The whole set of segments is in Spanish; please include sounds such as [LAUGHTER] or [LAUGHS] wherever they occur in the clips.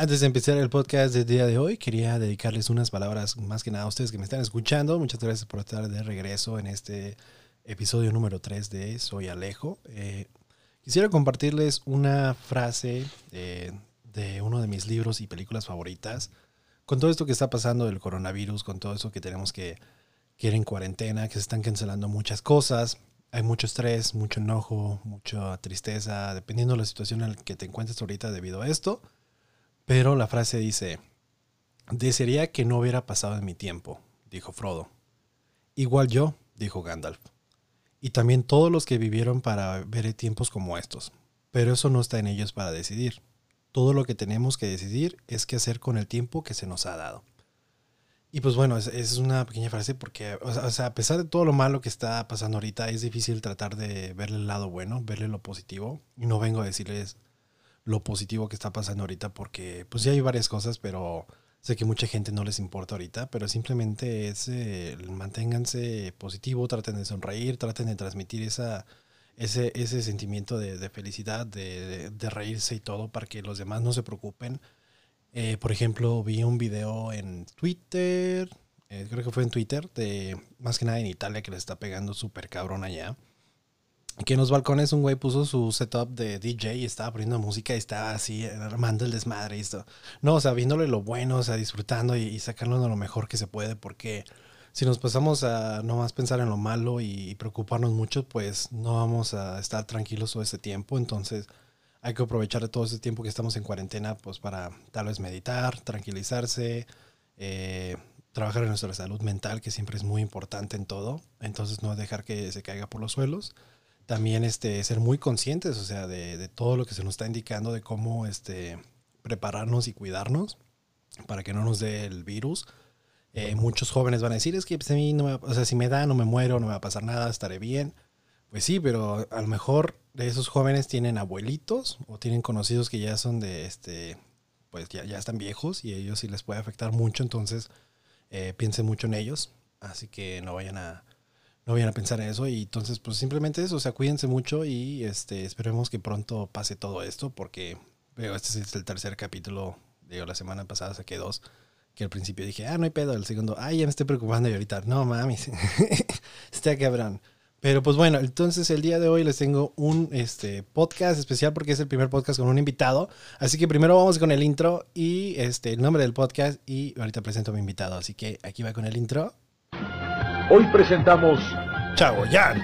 Antes de empezar el podcast del día de hoy, quería dedicarles unas palabras más que nada a ustedes que me están escuchando. Muchas gracias por estar de regreso en este episodio número 3 de Soy Alejo. Eh, quisiera compartirles una frase eh, de uno de mis libros y películas favoritas. Con todo esto que está pasando del coronavirus, con todo esto que tenemos que, que ir en cuarentena, que se están cancelando muchas cosas, hay mucho estrés, mucho enojo, mucha tristeza, dependiendo de la situación en la que te encuentres ahorita debido a esto. Pero la frase dice, desearía que no hubiera pasado en mi tiempo, dijo Frodo. Igual yo, dijo Gandalf. Y también todos los que vivieron para ver tiempos como estos. Pero eso no está en ellos para decidir. Todo lo que tenemos que decidir es qué hacer con el tiempo que se nos ha dado. Y pues bueno, es, una pequeña frase porque, o sea, a pesar de todo lo malo que está pasando ahorita, es difícil tratar de verle el lado bueno, verle lo positivo. Y no vengo a decirles lo positivo que está pasando ahorita porque pues ya hay varias cosas, pero sé que mucha gente no les importa ahorita, pero simplemente es eh, manténganse positivo, traten de sonreír, traten de transmitir esa, ese, ese sentimiento de, felicidad, de, reírse y todo para que los demás no se preocupen. Eh, por ejemplo, vi un video en Twitter, eh, creo que fue en Twitter, de más que nada en Italia que le está pegando súper cabrón allá que en los balcones un güey puso su setup de DJ y estaba poniendo música y estaba así armando el desmadre y esto. No, o sea, viéndole lo bueno, o sea, disfrutando y, sacándolo lo mejor que se puede, porque si nos pasamos a no más pensar en lo malo y, preocuparnos mucho, pues no vamos a estar tranquilos todo ese tiempo. Entonces hay que aprovechar todo ese tiempo que estamos en cuarentena, pues para tal vez meditar, tranquilizarse, eh, trabajar en nuestra salud mental, que siempre es muy importante en todo. Entonces no dejar que se caiga por los suelos también este, ser muy conscientes, o sea, de, todo lo que se nos está indicando, de cómo este, prepararnos y cuidarnos para que no nos dé el virus. Eh, muchos jóvenes van a decir, es que pues, a mí no me, o sea, si me da, no me muero, no me va a pasar nada, estaré bien. Pues sí, pero a lo mejor de esos jóvenes tienen abuelitos o tienen conocidos que ya son de, este, pues ya, ya están viejos y a ellos sí les puede afectar mucho, entonces eh, piensen mucho en ellos, así que no vayan a, no vayan a pensar en eso y entonces pues simplemente eso, o sea, cuídense mucho y este esperemos que pronto pase todo esto porque veo este es el tercer capítulo, digo, la semana pasada saqué dos, que al principio dije, ah, no hay pedo, el segundo, ay, ya me estoy preocupando y ahorita, no mames, [LAUGHS] está cabrón. Pero pues bueno, entonces el día de hoy les tengo un este, podcast especial porque es el primer podcast con un invitado. Así que primero vamos con el intro y este, el nombre del podcast y ahorita presento a mi invitado. Así que aquí va con el intro. Hoy presentamos Chagoyán.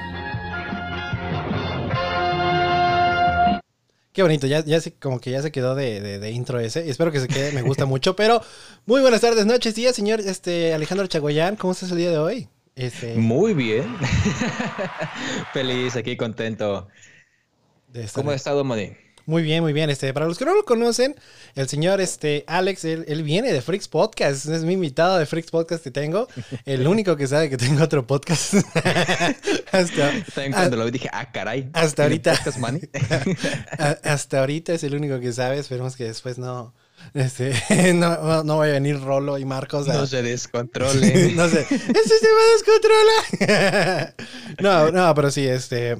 Qué bonito, ya, ya como que ya se quedó de, intro ese. Espero que se quede, me gusta [LAUGHS] mucho. Pero muy buenas tardes, noches, días, señor este, Alejandro Chagoyán. ¿Cómo estás el día de hoy? Este... Muy bien. [LAUGHS] Feliz, aquí contento. ¿Cómo ha estado, Moni? Muy bien, muy bien. Este, para los que no lo conocen, el señor este, Alex, él, viene de Freaks Podcast. Es mi invitado de Freaks Podcast que tengo. El [LAUGHS] único que sabe que tengo otro podcast. [LAUGHS] hasta, También cuando lo vi dije, ah, caray. Hasta ahorita. [LAUGHS] hasta ahorita es el único que sabe. Esperemos que después no. Este, no, no vaya a venir Rolo y Marcos. No se descontrole. no sé. ¡Este se va a descontrolar! no, no, pero sí, este.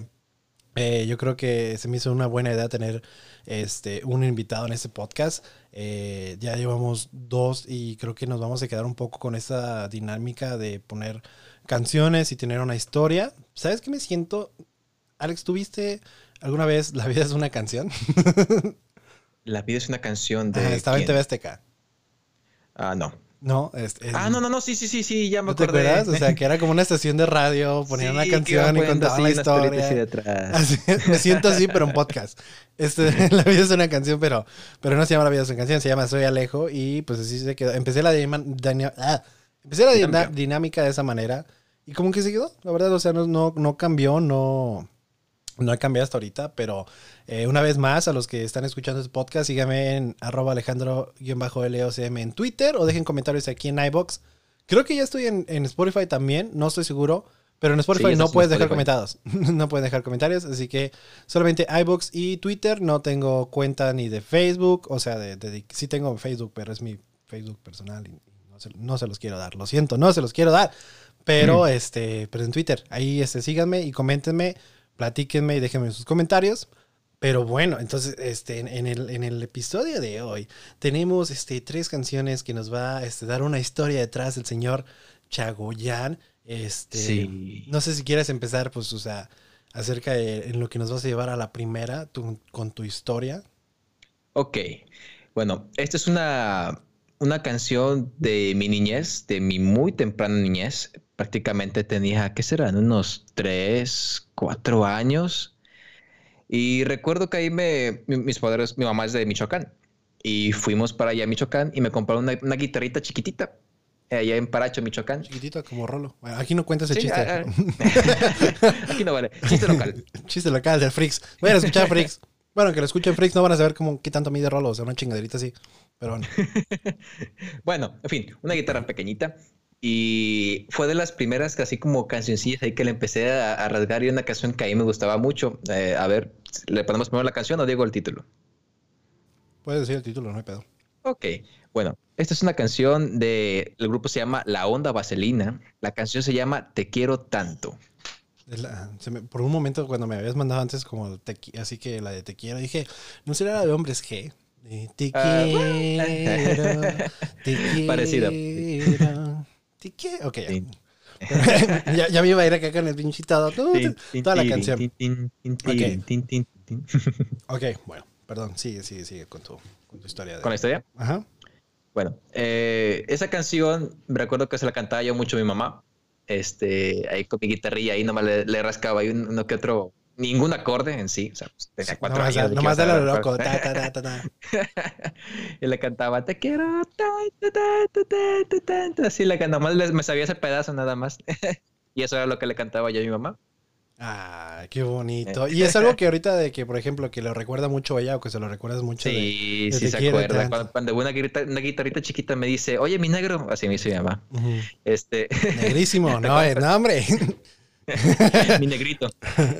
Eh, yo creo que se me hizo una buena idea tener este, un invitado en este podcast. Eh, ya llevamos dos y creo que nos vamos a quedar un poco con esa dinámica de poner canciones y tener una historia. ¿Sabes qué me siento? Alex, ¿tuviste alguna vez La vida es una canción? [LAUGHS] La vida es una canción de. estaba en TV Azteca. Ah, no. No, ah, no, no, no, sí, sí, sí, sí, ya me ¿No acordé. ¿Te acuerdas? O sea, que era como una estación de radio, ponían una canción y contaban la historia. me siento así, pero en podcast. Este, [LAUGHS] [LAUGHS] la vida es una canción, pero, pero no se llama La vida es una canción, se llama Soy Alejo y pues así se quedó. Empecé la, ah, empecé la dinámica. dinámica de esa manera y como que se quedó, la verdad, o sea, no, no, no cambió, no no he cambiado hasta ahorita, pero eh, una vez más, a los que están escuchando este podcast, síganme en arroba alejandro-locm en Twitter o dejen comentarios aquí en iBox. Creo que ya estoy en, Spotify también, no estoy seguro, pero en Spotify no puedes dejar comentarios. [LAUGHS] no puedes dejar comentarios, así que solamente iBox y Twitter. No tengo cuenta ni de Facebook, o sea, de, sí tengo Facebook, pero es mi Facebook personal y no se, los quiero dar. Lo siento, no se los quiero dar. Pero, mm. este, pero en Twitter, ahí este, síganme y coméntenme platíquenme y déjenme sus comentarios Pero bueno, entonces este, en, el, en el episodio de hoy tenemos este, tres canciones que nos va a este, dar una historia detrás del señor Chagoyan. Este, No sé si quieres empezar, pues, o sea, acerca de en lo que nos vas a llevar a la primera con tu historia. Ok, bueno, esta es una, una canción de mi niñez, de mi muy temprana niñez. Prácticamente tenía, ¿qué serán? Unos tres, cuatro años. Y recuerdo que ahí me, mis padres, mi mamá es de Michoacán. Y fuimos para allá a Michoacán y me compraron una, una guitarrita chiquitita allá en Paracho, Michoacán. Chiquitito como Rolo. aquí no cuentas el chiste. Ah, ah. [LAUGHS] aquí no vale. Chiste local. chiste local del Frix. Voy a escuchar Frix. Bueno, que lo escuchen Frix no van a saber cómo, qué tanto mide Rolo. O sea, una chingaderita así. Pero bueno. [LAUGHS] bueno, en fin, una guitarra pequeñita. Y fue de las primeras así como cancioncillas ahí que le empecé a, rasgar y una canción que a mí me gustaba mucho. Eh, a ver, ¿le ponemos primero la canción o digo el título? Puedes decir el título, no hay pedo. Ok, bueno, esta es una canción de, el grupo se llama La Onda Vaselina. La canción se llama Te Quiero Tanto. por un momento cuando me habías mandado antes como así que la de Te Quiero, dije, ¿no será la de Hombres G? te ah, quiero, [LAUGHS] te quiero, Parecida. Te quiero. Ok, [LAUGHS] ya. ya, me iba a ir acá con el pinchitado. Toda la canción. ok, bueno, perdón, sigue, sigue, sigue con tu con tu historia. ¿Con la historia? Ajá. Bueno, eh, esa canción, me recuerdo que se la cantaba yo mucho a mi mamá. Este, ahí con mi guitarrilla, ahí nomás le, rascaba ahí uno que otro, ningún acorde en sí. O sea, pues, tenía cuatro años. Nomás de lo loco. Ta, ta, ta, ta, [LAUGHS] y le cantaba, te quiero. Así le cantaba, nomás me sabía ese pedazo nada más. [LAUGHS] y eso era lo que le cantaba yo a mi mamá. Ah, qué bonito. Y es algo que ahorita de que, por ejemplo, que lo recuerda mucho ella o que se lo recuerdas mucho. Sí, sí se acuerda. Cuando, una, guitarrita, una, guitarrita, chiquita me dice, oye, mi negro, así me dice mi mamá. este... [LAUGHS] Negrísimo, no, no, hombre. [LAUGHS] mi negrito.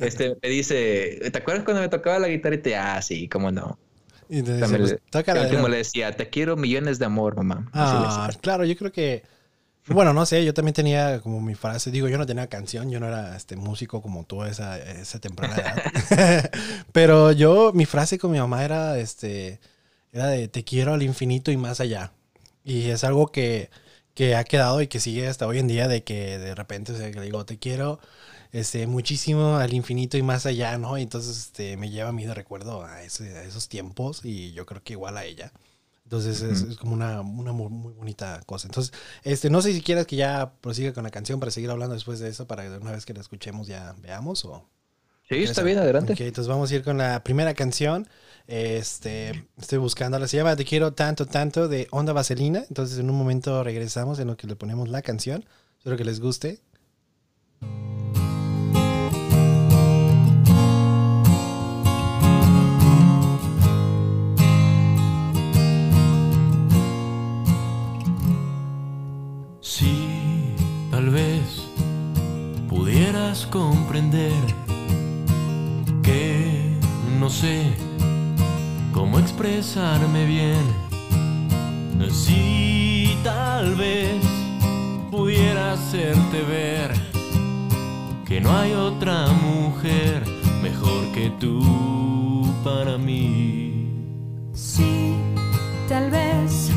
Este, me dice, ¿te acuerdas cuando me tocaba la guitarrita? Ah, sí, cómo no. Y entonces, pues, le decía, te quiero millones de amor, mamá. Ah, claro, yo creo que bueno, no sé, yo también tenía como mi frase, digo, yo no tenía canción, yo no era este músico como tú a esa, esa temprana edad. [LAUGHS] [LAUGHS] Pero yo, mi frase con mi mamá era este, era de te quiero al infinito y más allá. Y es algo que, que ha quedado y que sigue hasta hoy en día de que de repente, o sea, que le digo, te quiero este, muchísimo al infinito y más allá, ¿no? Y entonces este, me lleva a mí de recuerdo a, ese, a esos tiempos y yo creo que igual a ella. Entonces es, como una, una muy, bonita cosa. Entonces, este, no sé si quieras que ya prosiga con la canción para seguir hablando después de eso, para que una vez que la escuchemos ya veamos o... Sí, está bien, adelante. Ok, entonces vamos a ir con la primera canción. Este, estoy buscándola. Se llama Te quiero tanto, tanto de Onda Vaselina. Entonces en un momento regresamos en lo que le ponemos la canción. Espero que les guste. comprender que no sé cómo expresarme bien. Si tal vez pudiera hacerte ver que no hay otra mujer mejor que tú para mí. Sí, tal vez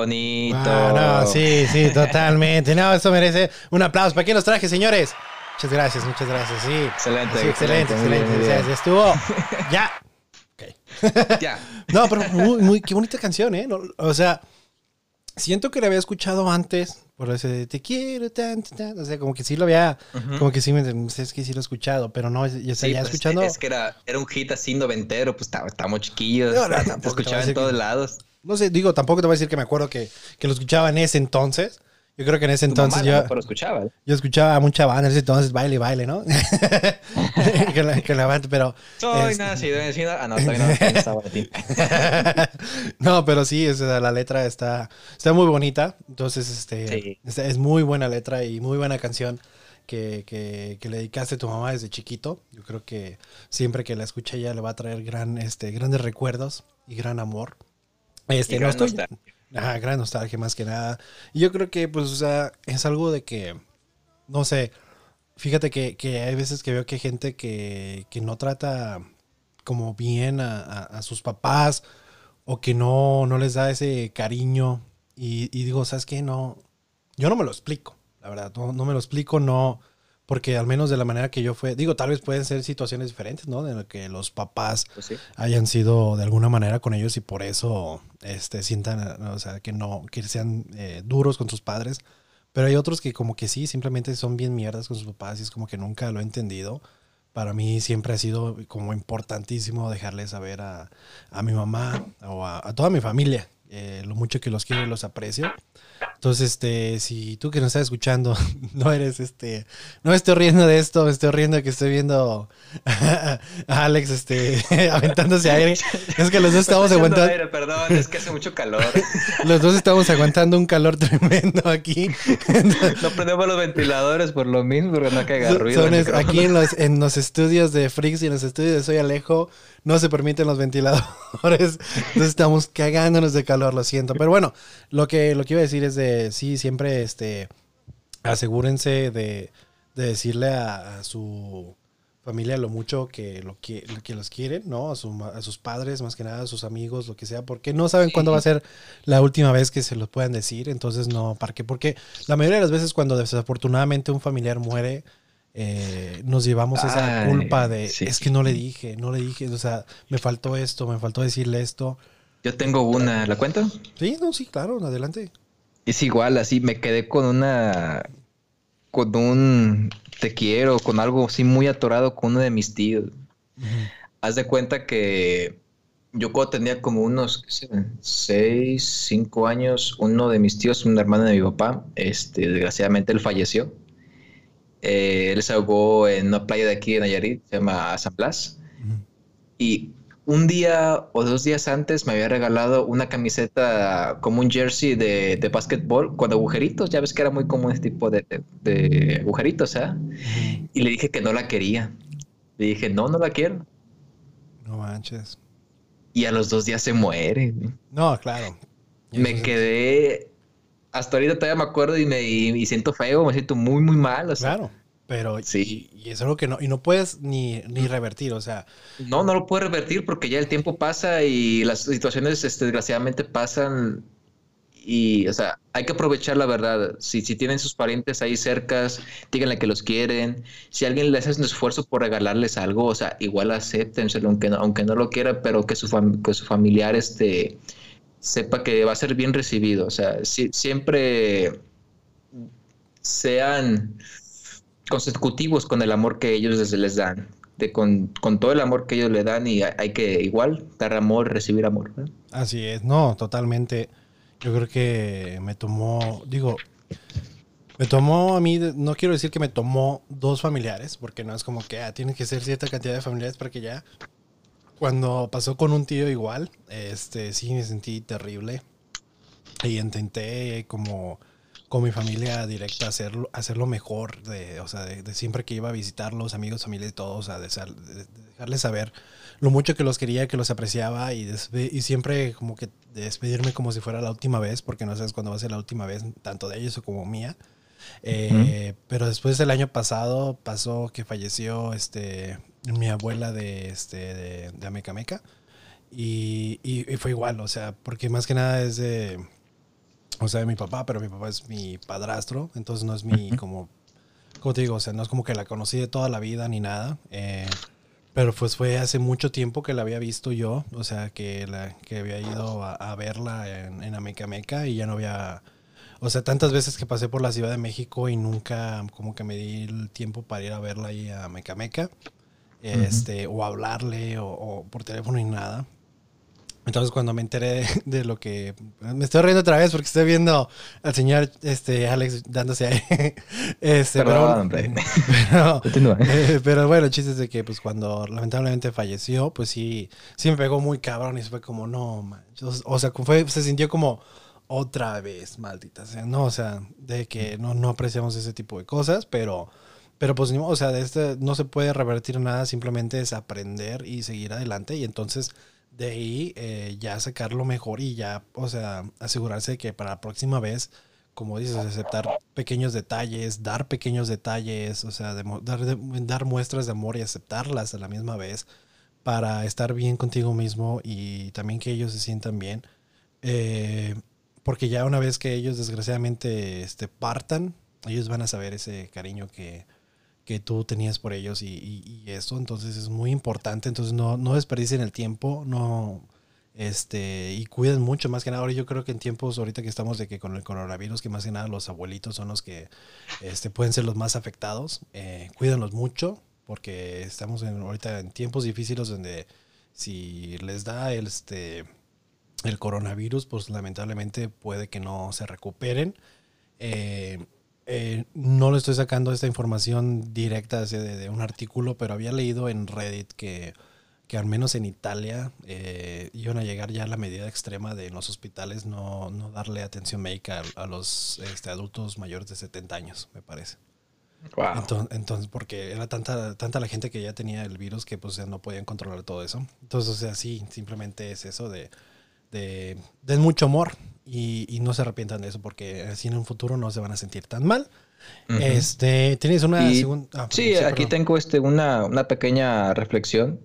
bonito. Ah, no, sí, sí, totalmente. No, eso merece un aplauso. ¿Para qué los traje, señores? Muchas gracias, muchas gracias. Sí. Excelente, Sí, excelente, excelente, bien, excelente. muy O sea, bien. se estuvo. [LAUGHS] Ya. Ok. Ya. [LAUGHS] No, pero muy, muy, qué bonita canción, ¿eh? No, o sea, siento que la había escuchado antes, por ese de te quiero tanto, tanto. O sea, como que sí lo había, como que sí me es que sí lo he escuchado, pero no, ya, Sí, pues, escuchando. Es que era, era un hit así noventero, pues estábamos chiquillos. No, no, [LAUGHS] tampoco escuchaba en todos que- lados. No sé, digo, tampoco te voy a decir que me acuerdo que, que lo escuchaba en ese entonces. Yo creo que en ese Tu entonces mamá yo, lo escuchaba. yo escuchaba mucha banda, en ese entonces baile, baile, ¿no? [LAUGHS] que, la, que la banda, pero. Soy este, nacido en China. Ah, no, todavía no, todavía no estaba en ti. [LAUGHS] no, pero sí, o sea, la letra está, está muy bonita. Entonces, este, Sí. es, es muy buena letra y muy buena canción que, que, que le dedicaste a tu mamá desde chiquito. Yo creo que siempre que la escuche ella le va a traer gran, este, grandes recuerdos y gran amor. Este, Y no gran estoy- nostalgia. Ajá, gran nostalgia más que nada. Y yo creo que, pues, o sea, es algo de que, no sé, fíjate que, que hay veces que veo que hay gente que, que no trata como bien a, a- a sus papás o que no, no les da ese cariño. Y, y digo, ¿sabes qué? No, yo no me lo explico, la verdad, no, no me lo explico, no, porque al menos de la manera que yo fue, digo, tal vez pueden ser situaciones diferentes, ¿no? De lo que los papás Pues sí. hayan sido de alguna manera con ellos y por eso este, sientan, o sea, que no, que sean eh, duros con sus padres. Pero hay otros que como que sí, simplemente son bien mierdas con sus papás y es como que nunca lo he entendido. Para mí siempre ha sido como importantísimo dejarle saber a, a mi mamá o a, a toda mi familia eh, lo mucho que los quiero y los aprecio. Entonces, este, si tú que nos estás escuchando [LAUGHS] no eres, este, no me estoy riendo de esto, me estoy riendo de que estoy viendo [LAUGHS] a Alex, este, [LAUGHS] aventándose aire. Es que los dos estamos aguantando, aire, perdón, es que hace mucho calor. los dos estamos aguantando un calor tremendo aquí. No prendemos los ventiladores por lo mismo, porque no caiga ruido. Son es- aquí en los, en los estudios de Freaks y en los estudios de Soy Alejo no se permiten los ventiladores. Entonces estamos cagándonos de calor, lo siento. Pero bueno, lo que, lo que iba a decir es de sí, siempre este asegúrense de, de decirle a, a su familia lo mucho que, lo que, que los quieren, ¿no? A, su a sus padres, más que nada, a sus amigos, lo que sea, porque no saben cuándo va a ser la última vez que se los puedan decir, entonces no, ¿para qué? Porque la mayoría de las veces cuando desafortunadamente un familiar muere, eh, nos llevamos esa culpa de, sí, es que no le dije, no le dije, o sea, me faltó esto, me faltó decirle esto. Yo tengo una, ¿la cuento? Sí, no, sí, claro, adelante. Es igual, así me quedé con una. con un te quiero, con algo así muy atorado con uno de mis tíos. Haz de cuenta que yo cuando tenía como unos. Seis, cinco años, uno de mis tíos, un hermano de mi papá, este, desgraciadamente él falleció. Eh, él se ahogó en una playa de aquí de Nayarit, se llama San Blas. Y un día o dos días antes me había regalado una camiseta como un jersey de, de básquetbol con agujeritos. Ya ves que era muy común este tipo de, de- de agujeritos, ¿ah? Y le dije que no la quería. Le dije, no, no la quiero. No manches. Y a los dos días se muere. No, claro. Me quedé. Hasta ahorita todavía me acuerdo y me y, y siento feo, me siento muy, muy mal. o sea, Claro, pero Sí. y, y es algo que no, y no puedes ni, ni revertir, o sea, No, no lo puedo revertir porque ya el tiempo pasa y las situaciones este, desgraciadamente pasan Y, o sea, hay que aprovechar la verdad. Si, si tienen sus parientes ahí cercas, díganle que los quieren. Si alguien les hace un esfuerzo por regalarles algo, o sea, igual acéptenselo, aunque no, aunque no lo quiera, pero que su, fam- que su familiar este, sepa que va a ser bien recibido. O sea, si- siempre sean consecutivos con el amor que ellos les, dan. De con, con todo el amor que ellos le dan y hay, que igual dar amor, recibir amor. Así es, no, totalmente. Yo creo que me tomó, digo, me tomó a mí, no quiero decir que me tomó dos familiares, porque no es como que ah, tiene que ser cierta cantidad de familiares para que ya. Cuando pasó con un tío igual, este, sí me sentí terrible y intenté como con mi familia directa hacerlo, hacerlo mejor, de, o sea, de, de siempre que iba a visitarlos, amigos, familia y todos, o sea, de, de- de dejarles saber lo mucho que los quería, que los apreciaba y, y siempre como que despedirme como si fuera la última vez, porque no sabes cuándo va a ser la última vez, tanto de ellos como mía. Eh, Pero después del año pasado pasó que falleció este, mi abuela de, este, de, de Amecameca. Y, y- y fue igual, o sea, porque más que nada es de, o sea, de mi papá, pero mi papá es mi padrastro, entonces no es mi, como, como te digo, o sea, no es como que la conocí de toda la vida ni nada. eh, pero pues fue hace mucho tiempo que la había visto yo, o sea, que, la, que había ido a, a verla en, en Amecameca y ya no había... O sea, tantas veces que pasé por la Ciudad de México y nunca como que me di el tiempo para ir a verla ahí a Mecameca, este, o hablarle, o, o por teléfono y nada. Entonces cuando me enteré de, [LAUGHS] de lo que... Me estoy riendo otra vez porque estoy viendo al señor este, Alex dándose ahí. [LAUGHS] Este, Perdón, [LAUGHS] pero, eh, pero bueno, el chiste es de que pues cuando lamentablemente falleció, pues sí, sí me pegó muy cabrón y fue como, no, manches. O sea, fue, se sintió como otra vez, maldita sea, ¿no? O sea, de que no, no apreciamos ese tipo de cosas, pero, pero pues, o sea, de este no se puede revertir nada, simplemente es aprender y seguir adelante y entonces de ahí eh, ya sacar lo mejor y ya, o sea, asegurarse de que para la próxima vez, como dices, aceptar pequeños detalles, dar pequeños detalles, o sea, dar, dar muestras de amor y aceptarlas a la misma vez para estar bien contigo mismo y también que ellos se sientan bien. Eh, porque ya una vez que ellos desgraciadamente este, partan, ellos van a saber ese cariño que, que tú tenías por ellos y, y, eso, entonces es muy importante, entonces no, no desperdicien el tiempo, no, este, y cuiden mucho, más que nada, ahora yo creo que en tiempos ahorita que estamos de que con el coronavirus, que más que nada los abuelitos son los que este, pueden ser los más afectados, eh, cuídenlos mucho, porque estamos ahorita en tiempos difíciles donde si les da el, este, el coronavirus, pues lamentablemente puede que no se recuperen. Eh, eh, no le estoy sacando esta información directa de, de un artículo, pero había leído en Reddit que, que al menos en Italia eh, iban a llegar ya a la medida extrema de en los hospitales no, no darle atención médica a, a los este, adultos mayores de 70 años, me parece. Wow. Entonces, entonces, porque era tanta, tanta la gente que ya tenía el virus que pues ya no podían controlar todo eso. Entonces, o sea, sí, simplemente es eso de, de den mucho amor y, y no se arrepientan de eso porque así en un futuro no se van a sentir tan mal. Este, tienes una segunda... ah, Sí, aquí perdón. tengo este, una, una pequeña reflexión.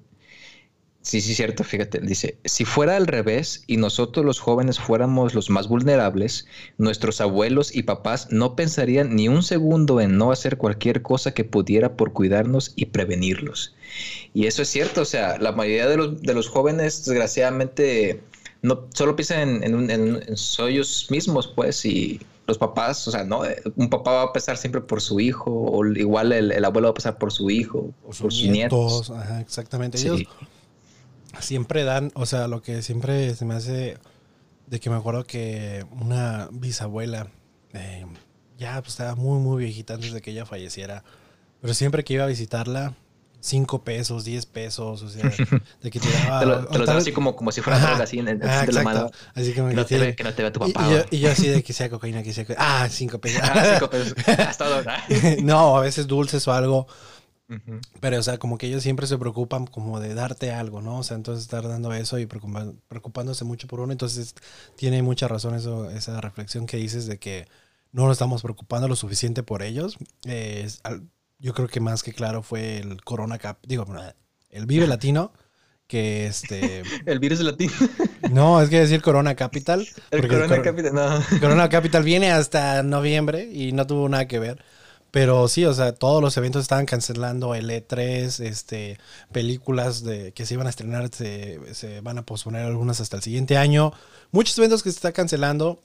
Sí, sí, cierto, fíjate, dice, si fuera al revés y nosotros los jóvenes fuéramos los más vulnerables, nuestros abuelos y papás no pensarían ni un segundo en no hacer cualquier cosa que pudiera por cuidarnos y prevenirlos. Y eso es cierto, o sea, la mayoría de los, de los jóvenes, desgraciadamente, no solo piensan en, en, un- en- en ellos mismos, pues, y los papás, o sea, no, Eh, un papá va a pensar siempre por su hijo, o igual el, el abuelo va a pensar por su hijo, O por sus sus nietos. nietos, ajá, exactamente. Sí. Ellos siempre dan, o sea, lo que siempre se me hace de que me acuerdo que una bisabuela eh, ya pues, estaba muy, muy viejita antes de que ella falleciera, pero siempre que iba a visitarla, cinco pesos, 10 pesos, o sea, [LAUGHS] de que te daba... Te lo, te vez- así como, como si fuera Ajá, droga, así en, ajá, de la mano. Así como Que no, te ve, que no te vea tu y, papá. y yo, ¿va? y yo así de que [LAUGHS] sea cocaína, que sea... Ah, cinco pesos. Ah, cinco [LAUGHS] pesos. Hasta droga. no, a veces dulces o algo. Pero, o sea, como que ellos siempre se preocupan como de darte algo, ¿no? O sea, entonces estar dando eso y preocupándose mucho por uno. Entonces, tiene mucha razón eso, esa reflexión que dices de que no nos estamos preocupando lo suficiente por ellos. Eh, es al- yo creo que más que claro fue el Corona Cap, digo, el Vive Latino que este... [LAUGHS] El virus latino. No, es que decir Corona Capital. El Corona Cor- Capital. No. Corona Capital viene hasta noviembre y no tuvo nada que ver. Pero sí, o sea, todos los eventos estaban cancelando el E3, este, películas de, que se iban a estrenar se, se van a posponer algunas hasta el siguiente año. Muchos eventos que se está cancelando.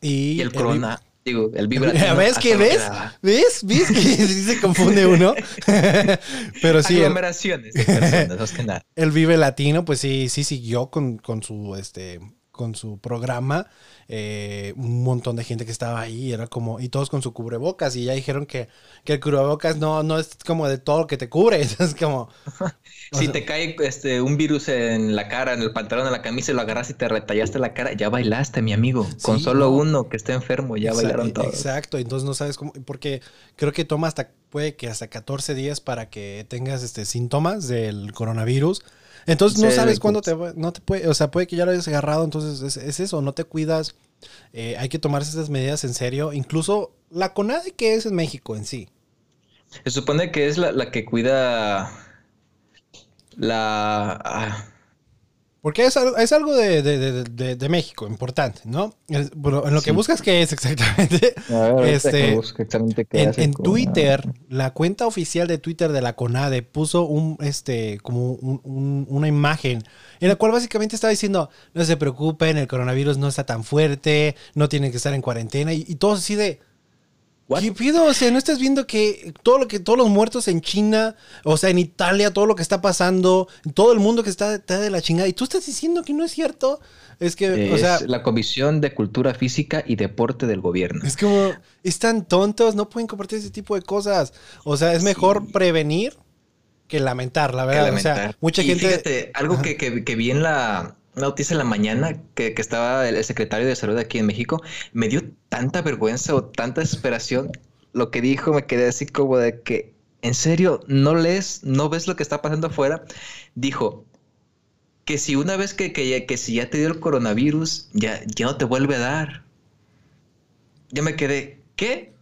Y, Y el Corona. Digo, el Vive Latino. [LAUGHS] ¿Ves que ves? ¿Ves? ¿Ves que [LAUGHS] sí se confunde uno? [LAUGHS] Pero sí, el, Aglomeraciones de personas, más que nada. el Vive Latino, pues sí, sí siguió con, con su este con su programa. eh, un montón de gente que estaba ahí, era como, y todos con su cubrebocas, y ya dijeron que, que el cubrebocas no, no es como de todo lo que te cubre, es como... Si sea, te cae este, un virus en la cara, en el pantalón, en la camisa y lo agarras y te retallaste la cara, ya bailaste, mi amigo. Con solo no. uno que esté enfermo, ya bailaron todos. Exacto, entonces no sabes cómo, porque creo que toma hasta, puede que hasta 14 días para que tengas este síntomas del coronavirus. Entonces no Sí, sabes cuándo te, va- no te puede, o sea, puede que ya lo hayas agarrado, entonces es, es eso, no te cuidas, eh, hay que tomarse esas medidas en serio, incluso la CONADE que es en México en sí. Se supone que es la, la que cuida la... ah, Porque es, algo- es algo de, de- de- de- de México, importante, ¿no? Es- bueno, en lo que Sí. buscas, ¿qué es exactamente? [LAUGHS] a ver, ahorita Este, exactamente qué En, hace en con- Twitter, la cuenta oficial de Twitter de la CONADE puso un, este, como un- un- una imagen en la cual básicamente estaba diciendo, no se preocupen, el coronavirus no está tan fuerte, no tienen que estar en cuarentena, y, y todos así de, What? ¿qué pido? O sea, ¿no estás viendo que todo lo que, todos los muertos en China, o sea, en Italia, todo lo que está pasando, todo el mundo que está, está de la chingada, y tú estás diciendo que no es cierto? Es que, o sea, la Comisión de Cultura Física y Deporte del Gobierno. es como, están tontos, no pueden compartir ese tipo de cosas. O sea, es mejor prevenir que lamentar, la verdad. O sea, mucha Y gente. Fíjate, algo que, que- que vi en la una noticia en la mañana que, que estaba el, secretario de salud aquí en México, me dio tanta vergüenza o tanta desesperación. Lo que dijo, me quedé así como de que, en serio, no lees, no ves lo que está pasando afuera. Dijo que si una vez que, que, ya- que si ya te dio el coronavirus, ya, ya no te vuelve a dar. Yo me quedé, ¿qué?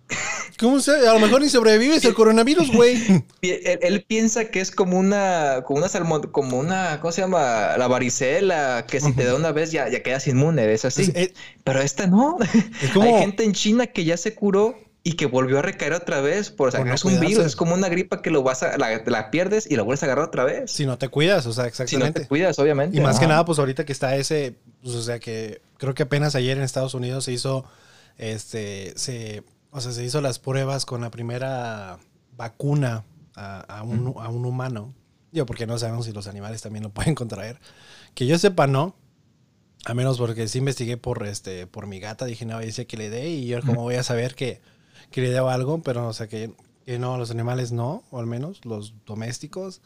¿Cómo se? A lo mejor ni sobrevives el coronavirus, güey. [LAUGHS] Él, él piensa que es como una, como una salmón, como una, ¿cómo se llama? La varicela, que si te da una vez ya, ya quedas inmune, es así. Es, es- Pero esta no. es [LAUGHS] como. Hay gente en China que ya se curó y que volvió a recaer otra vez. Por, o sea, Por que no es un cuidarse. virus, es como una gripa que lo vas a, la, la pierdes y la vuelves a agarrar otra vez. Si no te cuidas, o sea, si no exactamente. te cuidas, obviamente. Y más que nada, pues ahorita que está ese, pues, o sea que creo que apenas ayer en Estados Unidos se hizo, este, se, o sea, se hizo las pruebas con la primera vacuna a, a un, a un humano. Digo, porque no sabemos si los animales también lo pueden [LAUGHS] contraer. Que yo sepa, no. A menos porque sí investigué por, este, por mi gata, dije, no, dice que le dé y yo como voy a saber que, que le dé algo, pero o sea que, que no, los animales no, o al menos los domésticos.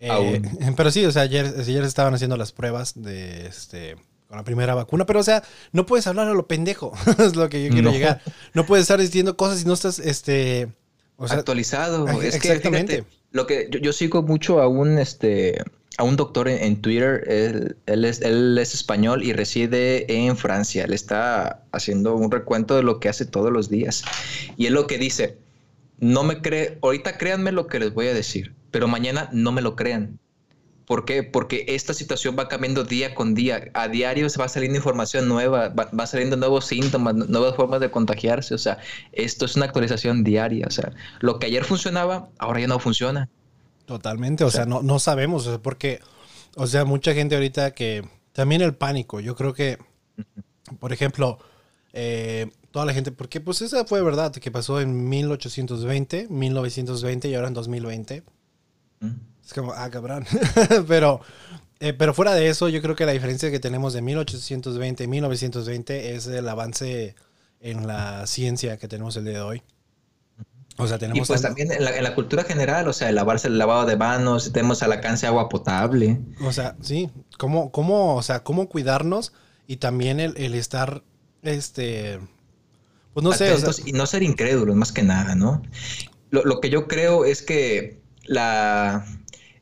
Eh, [LAUGHS] pero sí, o sea, ayer, ayer estaban haciendo las pruebas de este con la primera vacuna, pero o sea, no puedes hablar a lo pendejo, [LAUGHS] es lo que yo quiero No. llegar. No puedes estar diciendo cosas si no estás, este, o sea, actualizado. Es que exactamente. fíjate, lo que yo, yo sigo mucho a un este a un doctor en, en Twitter. Él, él es, él es español y reside en Francia. Él está haciendo un recuento de lo que hace todos los días. Y él lo que dice, no me cree, ahorita créanme lo que les voy a decir, pero mañana no me lo crean. ¿Por qué? Porque esta situación va cambiando día con día. A diario se va saliendo información nueva, va, va saliendo nuevos síntomas, nu- nuevas formas de contagiarse. O sea, esto es una actualización diaria. O sea, lo que ayer funcionaba, ahora ya no funciona. Totalmente, o sea, no, no sabemos, o sea, porque, o sea, mucha gente ahorita que, también el pánico, yo creo que, por ejemplo, eh, toda la gente, porque pues esa fue verdad, que pasó en 1820, 1920 y ahora en 2020, Mm. Es como, ah, cabrón, [LAUGHS] pero, eh, pero fuera de eso, yo creo que la diferencia que tenemos de 1820 y 1920 es el avance en la ciencia que tenemos el día de hoy. O sea, Y tenemos... pues tanto- también en la, en la cultura general, o sea, el lavarse el lavado de manos, tenemos al alcance agua potable. O sea, sí, cómo, cómo, o sea, cómo cuidarnos y también el, el estar, este, pues no sé, o sea, atentos y no ser incrédulos más que nada, ¿no? Lo, lo que yo creo es que la,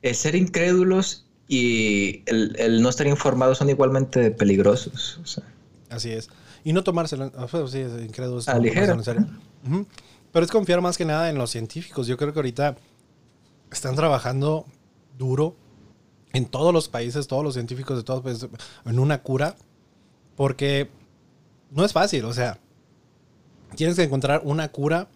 el ser incrédulos y el, el no estar informados son igualmente peligrosos. o sea. así es. Y no tomárselo, o sea, sí, es incrédulo. A ligera. en serio. Pero es confiar más que nada en los científicos. Yo creo que ahorita están trabajando duro en todos los países, todos los científicos de todos los países, en una cura, porque no es fácil, o sea, tienes que encontrar una cura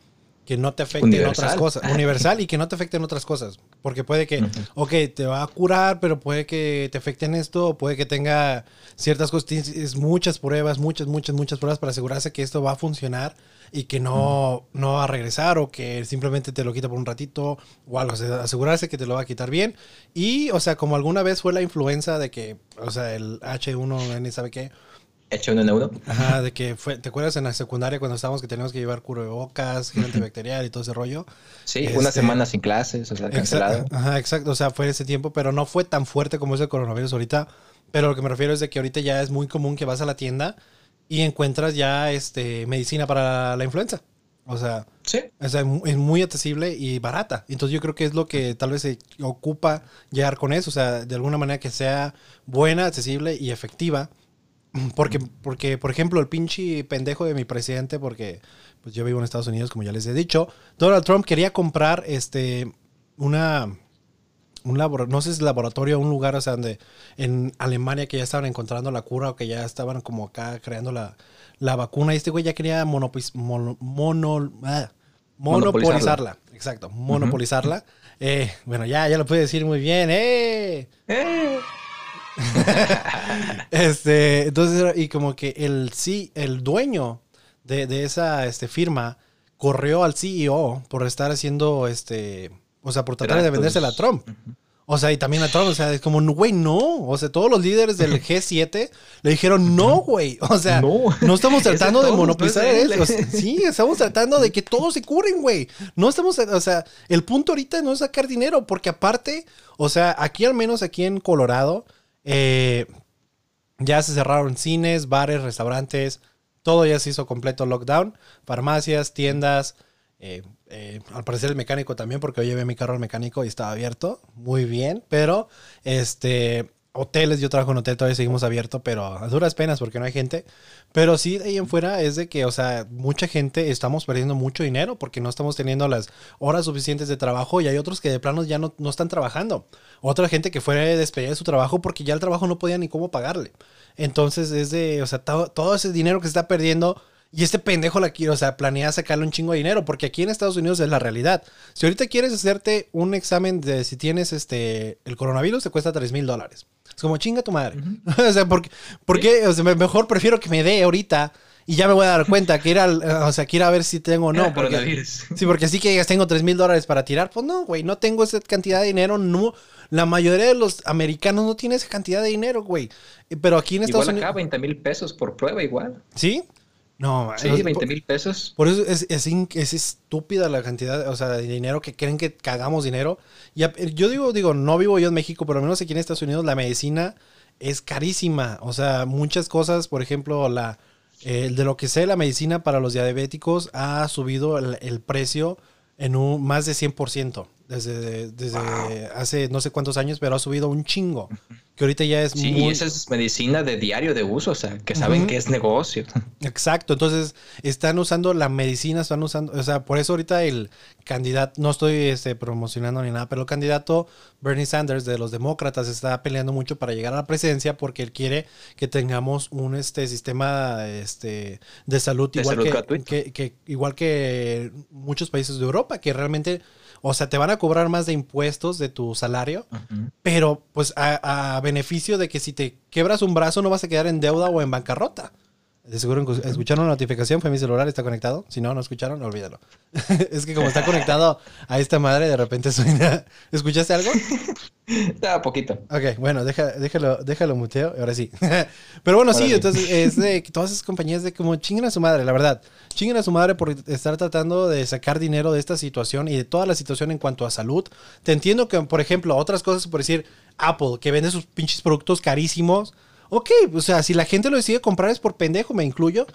que no te afecte en otras cosas, universal y que no te afecte en otras cosas, porque puede que, ok, te va a curar, pero puede que te afecte en esto, puede que tenga ciertas cosas, muchas pruebas, muchas, muchas, muchas pruebas para asegurarse que esto va a funcionar y que no, no va a regresar o que simplemente te lo quita por un ratito o algo, o sea, asegurarse que te lo va a quitar bien y, o sea, como alguna vez fue la influenza de que, o sea, el H1N, ¿sabe qué? Hecho uno en uno. Ajá, de que fue, ¿te acuerdas en la secundaria cuando estábamos que teníamos que llevar cubrebocas, gel antibacterial y todo ese rollo? Sí, Este- una semana sin clases, o sea, cancelado. Exacto, ajá, exacto, o sea, fue ese tiempo, pero no fue tan fuerte como es el coronavirus ahorita, pero lo que me refiero es de que ahorita ya es muy común que vas a la tienda y encuentras ya este medicina para la influenza. O sea, Sí. o sea, es muy accesible y barata. Entonces yo creo que es lo que tal vez se ocupa llegar con eso. O sea, de alguna manera que sea buena, accesible y efectiva. [CLEARS THROAT] Porque, porque, por ejemplo, el pinche pendejo de mi presidente, porque pues yo vivo en Estados Unidos, como ya les he dicho, Donald Trump quería comprar este una un labor no sé si es laboratorio un lugar, o sea, donde en Alemania que ya estaban encontrando la cura o que ya estaban como acá creando la, la vacuna. Y este güey ya quería monopis- mono, mono- ah, monopolizarla. Exacto, monopolizarla. Eh, bueno, ya, ya lo pude decir muy bien. ¡Eh! [LAUGHS] Este, entonces, y como que el sí, el dueño de, de esa este, firma corrió al CEO por estar haciendo este, o sea, por tratar de vendérsela a Trump. O sea, y también a Trump, o sea, es como, güey, no. O sea, todos los líderes del [LAUGHS] G7 le dijeron, no, güey. O sea, no, No. estamos [LAUGHS] tratando de monopolizar eso. O sea, sí, estamos tratando de que todos se curen, güey. No estamos, o sea, el punto ahorita no es sacar dinero, porque aparte, o sea, aquí al menos aquí en Colorado, eh, ya se cerraron cines, bares, restaurantes, todo ya se hizo completo lockdown, farmacias, tiendas, eh, eh, al parecer el mecánico también, porque hoy llevé mi carro al mecánico y estaba abierto, muy bien, pero este, hoteles, yo trabajo en hotel, todavía seguimos abierto, pero a duras penas porque no hay gente, pero sí de ahí en fuera es de que, o sea, mucha gente estamos perdiendo mucho dinero porque no estamos teniendo las horas suficientes de trabajo y hay otros que de plano ya no, no están trabajando. Otra gente que fue despedida de su trabajo porque ya el trabajo no podía ni cómo pagarle. Entonces es de, o sea, todo, ese dinero que se está perdiendo y este pendejo la quiere, o sea, planea sacarle un chingo de dinero porque aquí en Estados Unidos es la realidad. Si ahorita quieres hacerte un examen de si tienes este, el coronavirus, te cuesta 3 mil dólares. Es como chinga tu madre. [LAUGHS] o sea, porque, porque o sea, me- mejor prefiero que me dé ahorita y ya me voy a dar cuenta que ir al, o sea, que ir a ver si tengo o no. [LAUGHS] Porque. Sí, porque así que digas, tengo 3 mil dólares para tirar. Pues no, güey, no tengo esa cantidad de dinero. No, la mayoría de los americanos no tienen esa cantidad de dinero, güey. Eh, Pero aquí en Estados Igual Unidos. acá, 20 mil pesos por prueba, igual. ¿Sí? No, Sí, sea, 20 por- mil pesos. Por eso es, es, es estúpida la cantidad, o sea, de dinero que creen que cagamos dinero. Y a- yo digo, digo, no vivo yo en México, pero al menos aquí en Estados Unidos la medicina es carísima. O sea, muchas cosas, por ejemplo, la eh, de lo que sé, la medicina para los diabéticos ha subido el, el precio en un más de 100%. Desde, desde hace no sé cuántos años, pero ha subido un chingo. Que ahorita ya es Sí, muy... esa es medicina de diario de uso, o sea, que saben que es negocio. [LAUGHS] Exacto, entonces están usando la medicina, están usando, o sea, por eso ahorita el candidato, no estoy este, promocionando ni nada, pero el candidato Bernie Sanders de los demócratas está peleando mucho para llegar a la presidencia porque él quiere que tengamos un este, sistema este, de salud, De igual, salud que- que- igual que muchos países de Europa, que realmente, o sea, te van a cobrar más de impuestos de tu salario, pero pues a, a beneficio de que si te quebras un brazo no vas a quedar en deuda o en bancarrota. De seguro escu- escucharon la notificación, fue mi celular, está conectado. Si no, no escucharon, olvídalo. [LAUGHS] es que como está conectado a esta madre, de repente [LAUGHS] suena. ¿Escuchaste algo? Da [LAUGHS] poquito. Ok, bueno, deja- déjalo, déjalo muteo, ahora sí. Pero bueno, sí, Ahora sí. entonces es de todas esas compañías de como chinguen a su madre, la verdad. Chinguen a su madre por estar tratando de sacar dinero de esta situación y de toda la situación en cuanto a salud. Te entiendo que, por ejemplo, otras cosas, por decir Apple, que vende sus pinches productos carísimos. Ok, o sea, si la gente lo decide comprar es por pendejo, me incluyo.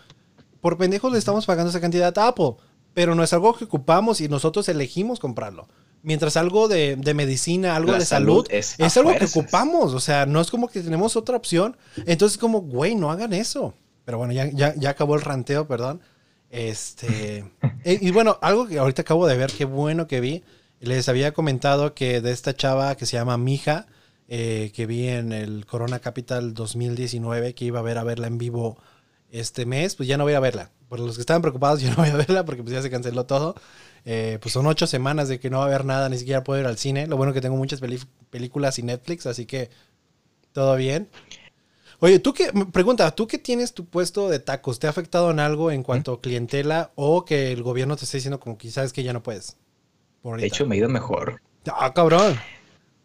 Por pendejos le estamos pagando esa cantidad a Apple. Pero no es algo que ocupamos y nosotros elegimos comprarlo. Mientras algo de, de medicina, algo La de salud, salud es es, algo que ocupamos. O sea, no es como que tenemos otra opción. Entonces, como, güey, no hagan eso. Pero bueno, ya, ya, ya acabó el ranteo, perdón. Este. [LAUGHS] eh, y bueno, algo que ahorita acabo de ver, qué bueno que vi. Les había comentado que de esta chava que se llama Mija, eh, que vi en el Corona Capital 2019, que iba a ver a verla en vivo este mes, pues ya no voy a verla. Por los que estaban preocupados, [LAUGHS] ya no voy a verla porque pues ya se canceló todo. Eh, pues son ocho semanas de que no va a haber nada, ni siquiera puedo ir al cine. Lo bueno que tengo muchas películas y Netflix, así que todo bien. Oye, tú qué, me pregunta, tú que tienes tu puesto de tacos, ¿te ha afectado en algo en cuanto a clientela o que el gobierno te esté diciendo como que sabes que ya no puedes? Por De hecho, me ha ido mejor. Ah, cabrón.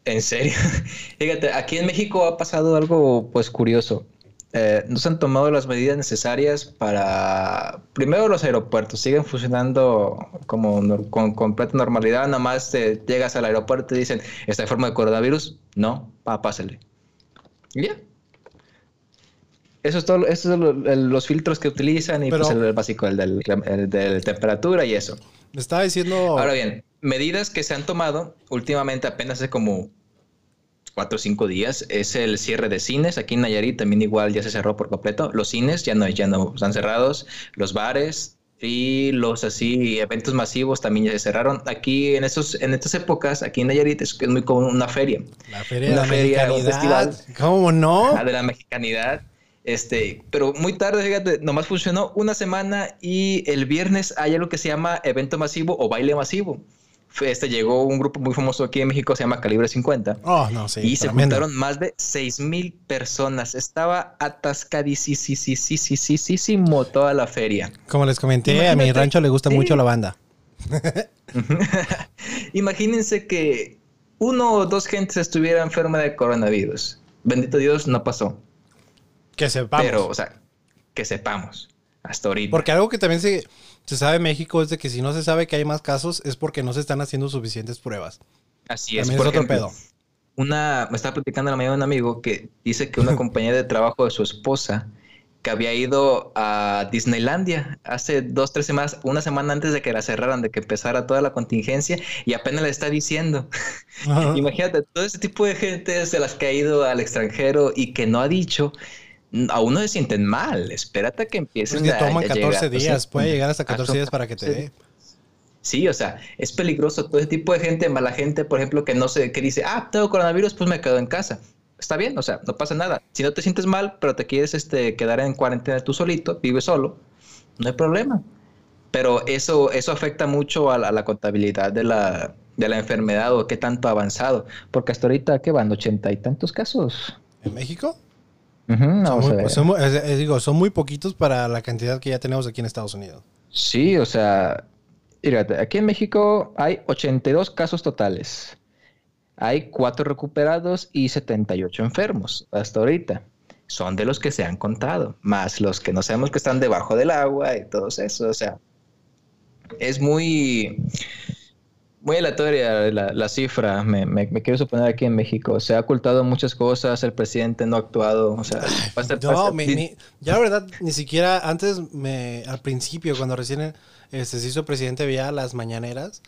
En serio. [LAUGHS] Fíjate, aquí en México ha pasado algo pues curioso. Eh, no se han tomado las medidas necesarias para... Primero los aeropuertos siguen funcionando como con completa normalidad. Nada más te llegas al aeropuerto y te dicen, ¿está enfermo de coronavirus? No, pásale. Y ya. Eso es todo, esos son los filtros que utilizan y Pero- pues el, el básico, el del temperatura y eso. Me estaba diciendo... Ahora bien, medidas que se han tomado últimamente, apenas hace como cuatro o cinco días, es el cierre de cines. Aquí en Nayarit también igual ya se cerró por completo. Los cines ya no, ya no están cerrados. Los bares y los así eventos masivos también ya se cerraron. Aquí en estos, en estas épocas, aquí en Nayarit es, es muy común una feria. la feria de una la feria, un festival. ¿Cómo no? De la mexicanidad. Este, pero muy tarde, fíjate, nomás funcionó una semana y el viernes hay algo que se llama evento masivo o baile masivo. Este llegó un grupo muy famoso aquí en México, se llama Calibre 50. Oh, no, sí. y se juntaron más de 6 mil personas. Estaba atascadísimo toda la feria. Como les comenté, a mi rancho le gusta Sí. mucho la banda. [LAUGHS] Imagínense que uno o dos gentes estuviera enferma de coronavirus. Bendito Dios, no pasó. Que sepamos. Pero, o sea, que sepamos hasta ahorita. Porque algo que también se, se sabe en México es de que si no se sabe que hay más casos es porque no se están haciendo suficientes pruebas. Así es. También Por es otro ejemplo, pedo. una, me estaba platicando la mañana un amigo que dice que una [LAUGHS] compañía de trabajo de su esposa que había ido a Disneylandia hace dos, tres semanas, una semana antes de que la cerraran, de que empezara toda la contingencia, y apenas le está diciendo. [LAUGHS] Imagínate, todo ese tipo de gente de las que ha ido al extranjero y que no ha dicho, "Mm, aún no se sienten mal, espérate a que empiecen Es que a- toman a 14 llegar". O sea, días, puede llegar hasta 14 ah, días para que te sí. dé. Sí, o sea, es peligroso todo ese tipo de gente, mala gente, por ejemplo, que no sé, que dice, ah, tengo coronavirus, pues me quedo en casa. Está bien, o sea, no pasa nada. Si no te sientes mal, pero te quieres este, quedar en cuarentena tú solito, vives solo, no hay problema. Pero eso, eso afecta mucho a la, a la contabilidad de la, de la enfermedad o qué tanto ha avanzado. Porque hasta ahorita, ¿qué van? ¿Ochenta y tantos casos? ¿En México? Ujú, Son muy, es- digo, son muy poquitos para la cantidad que ya tenemos aquí en Estados Unidos. Sí, o sea, aquí en México hay 82 casos totales. Hay 4 recuperados y 78 enfermos hasta ahorita. Son de los que se han contado, más los que no sabemos que están debajo del agua y todo eso. O sea, es muy, muy aleatoria la, la cifra. Me, me- me quiero suponer aquí en México. Se ha ocultado muchas cosas, el presidente no ha actuado. O sea, pasa- No, pasa- mi- mi- ya la verdad, ni siquiera antes, me, al principio, cuando recién este, se hizo presidente, veía las mañaneras.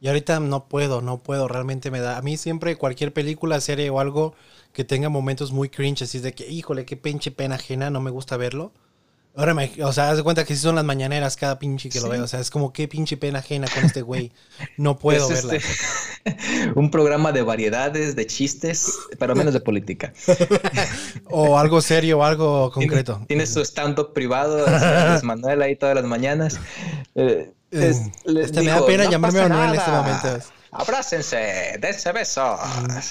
Y ahorita no puedo, no puedo, realmente me da. A mí siempre cualquier película, serie o algo que tenga momentos muy cringe, así de que, híjole, qué pinche pena ajena, no me gusta verlo. Ahora me, o sea, haz de cuenta que sí son las mañaneras cada pinche que lo veo. O sea, es como qué pinche pena ajena con este güey. No [LAUGHS] puedo Es, verla. este, [LAUGHS] un programa de variedades, de chistes, pero menos de política. [LAUGHS] O algo serio o algo concreto. Tiene, tiene su stand-up privado, Manuel ahí todas las mañanas. Eh, Eh, les este, me da pena "No llamarme Manuel en este momento". Abrácense, dense besos.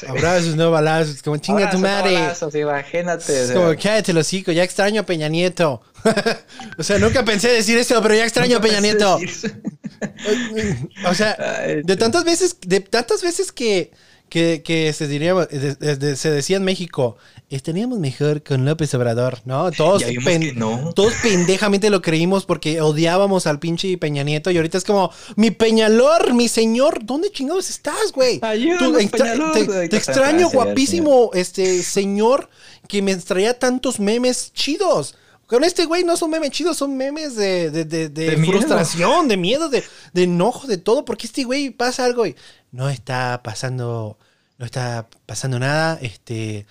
Abrazos, no balazos, como chinga tu madre. abrazos, imagínate. Es como, cállate los hocico, ya extraño a Peña Nieto. [LAUGHS] o sea, nunca pensé decir esto, pero ya extraño a [LAUGHS] Peña Nieto. [LAUGHS] o sea, de tantas veces, de tantas veces que, que, que se diría, de- de- de- se decía en México, estaríamos mejor con López Obrador, ¿no? [LAUGHS] Todos, pen- no. todos pendejamente lo creímos porque odiábamos al pinche Peña Nieto y ahorita es como, mi Peñalor, mi señor, ¿dónde chingados estás, güey? Ayúdanos, extra- te, extraño, Francia, guapísimo, este señor que me traía tantos memes chidos. Con este güey no son memes chidos, son memes de, de, de- de De miedo. frustración, de miedo, de, de enojo, de todo. Porque este güey pasa algo y no está pasando, no está pasando nada. Este,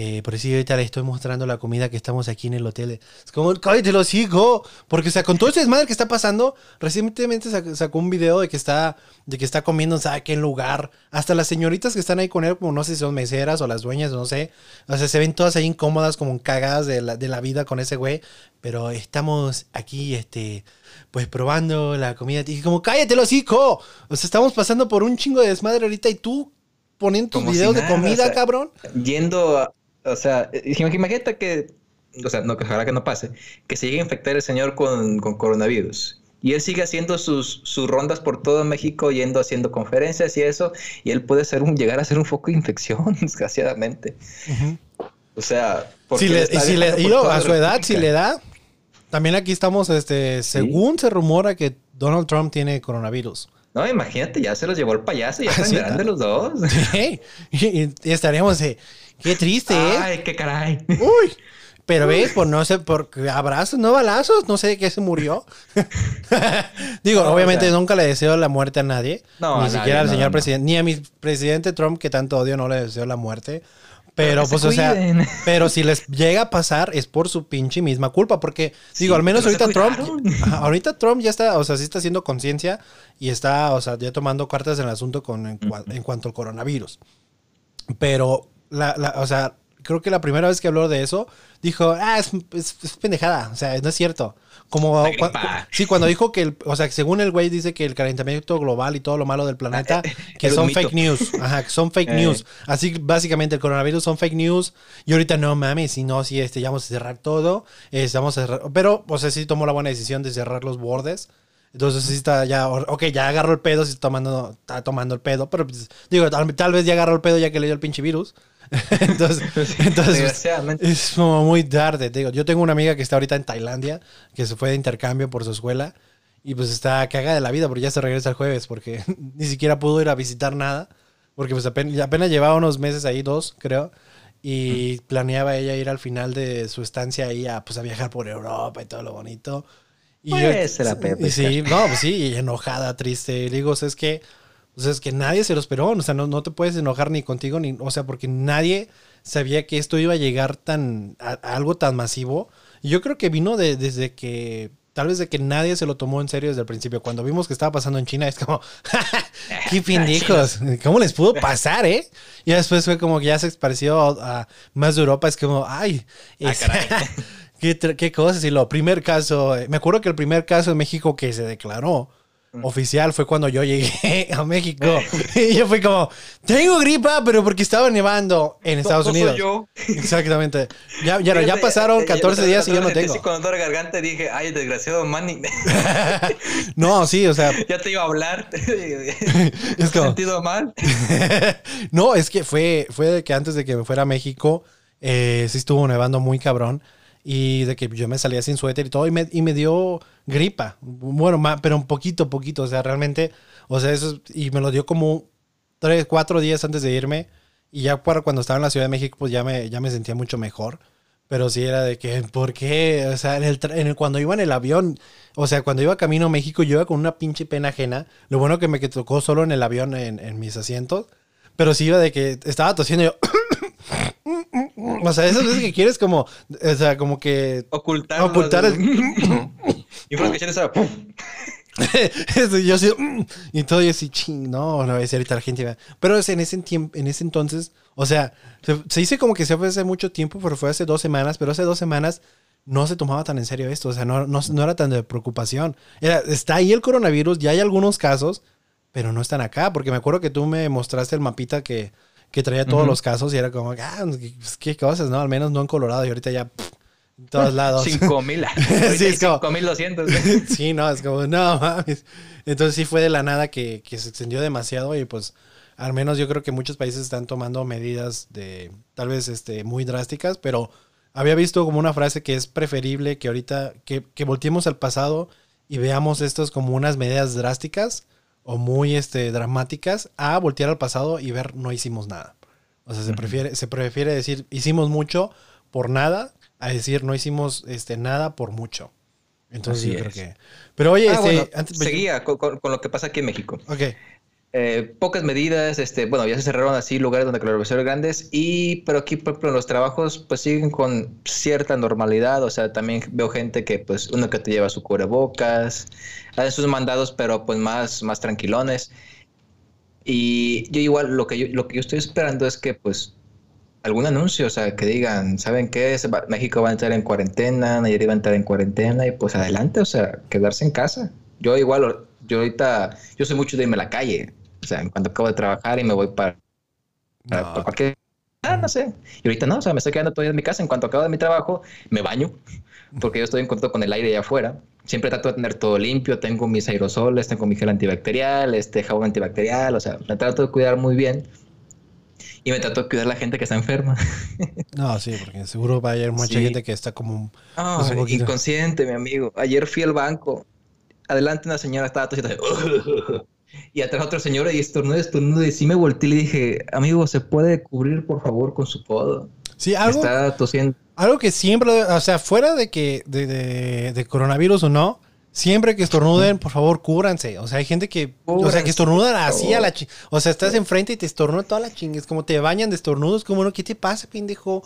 Eh, por eso ahorita le estoy mostrando la comida que estamos aquí en el hotel. Es como, cállate los hijos. Porque, o sea, con todo ese desmadre que está pasando, recientemente sac- sacó un video de que está, de que está comiendo en sabe qué lugar. Hasta las señoritas que están ahí con él, como no sé si son meseras o las dueñas, no sé. O sea, se ven todas ahí incómodas, como cagadas de la, de la vida con ese güey. Pero estamos aquí, este, pues probando la comida. Y como, cállate los hijos. O sea, estamos pasando por un chingo de desmadre ahorita y tú poniendo tus si videos de comida, o sea, cabrón. Yendo a, o sea, eh, imagínate que, o sea, no, que ojalá que no pase, que se llegue a infectar el señor con, con coronavirus. Y él sigue haciendo sus, sus rondas por todo México, yendo haciendo conferencias y eso, y él puede ser un, llegar a ser un foco de infección, [LAUGHS] desgraciadamente. O sea, Si le, y si le, toda a su edad, si le da. También aquí estamos, este, según se rumora que Donald Trump tiene coronavirus. No, imagínate, ya se los llevó el payaso, ya [LAUGHS] Sí, están grandes los dos. [LAUGHS] Sí, y, y estaríamos, eh, qué triste, ¿eh? Ay, qué caray. [LAUGHS] Uy. Pero ves, por no sé, por abrazos, no balazos, no sé de qué se murió. [LAUGHS] [LAUGHS] Digo, No, obviamente o sea- nunca le deseo la muerte a nadie. No, ni a siquiera nadie, al no, señor presidente, ni a mi presidente Trump, que tanto odio, no le deseo la muerte. Pero, pues, se o sea, pero si les llega a pasar es por su pinche misma culpa. Porque, digo, al menos ahorita Trump, ahorita Trump ya está, o sea, sí está haciendo conciencia y está, o sea, ya tomando cartas en el asunto con, en cuanto al coronavirus. Pero, la, la- o sea, creo que la primera vez que habló de eso, dijo, ah, es, es- es pendejada, o sea, no es cierto. Como, cu- sí, cuando dijo que, el, o sea, que según el güey dice que el calentamiento global y todo lo malo del planeta, [LAUGHS] que son fake news, ajá, que son fake Eh. news. Así básicamente el coronavirus son fake news y ahorita no mames, si no, si este, ya vamos a cerrar todo, eh, vamos a cerrar, pero, o sea, sí tomó la buena decisión de cerrar los bordes. Entonces sí está ya, ok, ya agarró el pedo, sí está tomando, está tomando el pedo, pero pues, digo, tal, tal vez ya agarró el pedo ya que le dio el pinche virus. [LAUGHS] entonces, [LAUGHS] entonces es como muy tarde. te Digo, yo tengo una amiga que está ahorita en Tailandia, que se fue de intercambio por su escuela y pues está cagada de la vida porque ya se regresa el jueves porque [LAUGHS] ni siquiera pudo ir a visitar nada porque pues apenas, apenas llevaba unos meses ahí, dos creo, y planeaba ella ir al final de su estancia ahí a, pues, a viajar por Europa y todo lo bonito. Y Pues, se la y sí, no, pues sí, enojada, triste. Le digo, es que, o sea, es que nadie se lo esperó. O sea, no, no te puedes enojar ni contigo, ni, o sea, porque nadie sabía que esto iba a llegar tan, a, a algo tan masivo. Y yo creo que vino de, desde que, tal vez de que nadie se lo tomó en serio desde el principio. Cuando vimos que estaba pasando en China, es como, [LAUGHS] qué [LAUGHS] pendejos, ¿cómo les pudo pasar, eh? Y después fue como que ya se esparció a, más de Europa, es como, ay, Ah, es- caray. [LAUGHS] qué, qué cosas. Y lo primer caso, eh, me acuerdo que el primer caso en México que se declaró. Oficial fue cuando yo llegué [LAUGHS] a México. [LAUGHS] y yo fui como, tengo gripa, pero porque estaba nevando en Estados No- no Unidos. soy yo. [LAUGHS] Exactamente. Ya, ya, pasaron eh, 14 eh, días y yo no tengo. dolor de garganta dije, ay, desgraciado Manny, no, sí, o sea, ya te iba a hablar. Es como- sentido mal. no, es que fue, fue de que antes de que me fuera a México, eh, sí estuvo nevando muy cabrón. Y de que yo me salía sin suéter y todo, y me, y me dio gripa. Bueno, pero un poquito, poquito. O sea, realmente, o sea, eso, y me lo dio como tres, cuatro días antes de irme. Y ya para cuando estaba en la Ciudad de México, pues ya me, ya me sentía mucho mejor. Pero sí era de que, ¿por qué? O sea, en el, en el- cuando iba en el avión, o sea, cuando iba camino a México, yo iba con una pinche pena ajena. Lo bueno que me tocó solo en el avión, en, en mis asientos. Pero sí iba de que estaba tosiendo yo. [COUGHS] o sea, esas veces que quieres como, o sea, como que Ocultar. Ocultar el- [LAUGHS] y fueron que [LAUGHS] yo así, mm, y todo yo así, ching, no, no, es ahorita la gente va. Pero es en ese tiempo, en ese entonces, o sea, se, se dice como que se fue hace mucho tiempo, pero fue hace dos semanas, pero hace dos semanas no se tomaba tan en serio esto, o sea, no, no, no era tan de preocupación. Era, está ahí el coronavirus, ya hay algunos casos, pero no están acá, porque me acuerdo que tú me mostraste el mapita que, que traía todos los casos y era como, ah, pues, qué cosas, ¿no? Al menos no en Colorado y ahorita ya pff, en todos lados. [LAUGHS] 5000. [LAUGHS] Sí, es como- 5200. [LAUGHS] Sí, no, es como, no mames. Entonces sí fue de la nada que, que se extendió demasiado y pues al menos yo creo que muchos países están tomando medidas de tal vez este, muy drásticas, pero había visto como una frase que es preferible que ahorita, que, que volteemos al pasado y veamos estos como unas medidas drásticas o muy este, dramáticas a voltear al pasado y ver no hicimos nada. O sea, se prefiere, se prefiere decir hicimos mucho por nada a decir no hicimos este, nada por mucho. Entonces Así yo creo es. que... Pero oye, Ah, este... bueno, antes- seguía con, con- con lo que pasa aquí en México. Ok. eh, pocas medidas, este, bueno, ya se cerraron así lugares donde colaboraciones grandes, y pero aquí, por ejemplo, los trabajos pues siguen con cierta normalidad, o sea, también veo gente que pues uno que te lleva su cubrebocas, hacen sus mandados, pero pues más, más tranquilones. Y yo igual lo que yo, lo que yo estoy esperando es que pues algún anuncio, o sea, que digan, ¿saben qué? México va a entrar en cuarentena, Nayarit va a entrar en cuarentena y pues adelante, o sea, quedarse en casa. Yo igual, yo ahorita, yo soy mucho de irme a la calle, o sea, en cuanto acabo de trabajar y me voy para, para, No. para cualquier... Ah, no sé. Y ahorita no, o sea, me estoy quedando todavía en mi casa. En cuanto acabo de mi trabajo, me baño, porque yo estoy en contacto con el aire allá afuera. Siempre trato de tener todo limpio, tengo mis aerosoles, tengo mi gel antibacterial, este jabón antibacterial, o sea, me trato de cuidar muy bien. Y me trato de cuidar a la gente que está enferma. [LAUGHS] No, sí, porque seguro va a haber mucha Sí. gente que está como... Pues inconsciente, mi amigo. Ayer fui al banco. Adelante una señora estaba tosiendo. [LAUGHS] Y atrás otra señora y estornudo, estornudo. Y sí me volteé y le dije, amigo, ¿se puede cubrir por favor con su codo? Sí, algo, Está tosiendo. Algo que siempre, o sea, fuera de que de, de- de coronavirus o no, siempre que estornuden, por favor, cúbranse. O sea, hay gente que, o sea, Cúbranse, que estornudan así a la chi- O sea, estás enfrente y te estornuda toda la chinga. Es como te bañan de estornudos, como no, ¿qué te pasa, pendejo?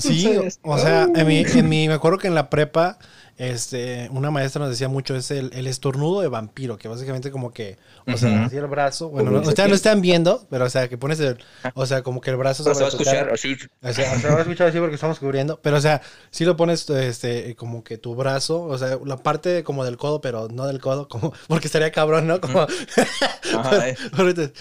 Sí, o, o sea, en mi, en mi- me acuerdo que en la prepa, este, una maestra nos decía mucho, es el, el estornudo de vampiro, que básicamente como que, o sea, Ujú. así el brazo, bueno, no, ustedes están viendo, pero o sea, que pones el, o sea, como que el brazo se va a cara. escuchar así. O sea, se va a escuchar así porque estamos cubriendo. Pero, o sea, si lo pones este, como que tu brazo, o sea, la parte como del codo, pero no del codo, como, porque estaría cabrón, ¿no? Como. [LAUGHS] Ajá, eh.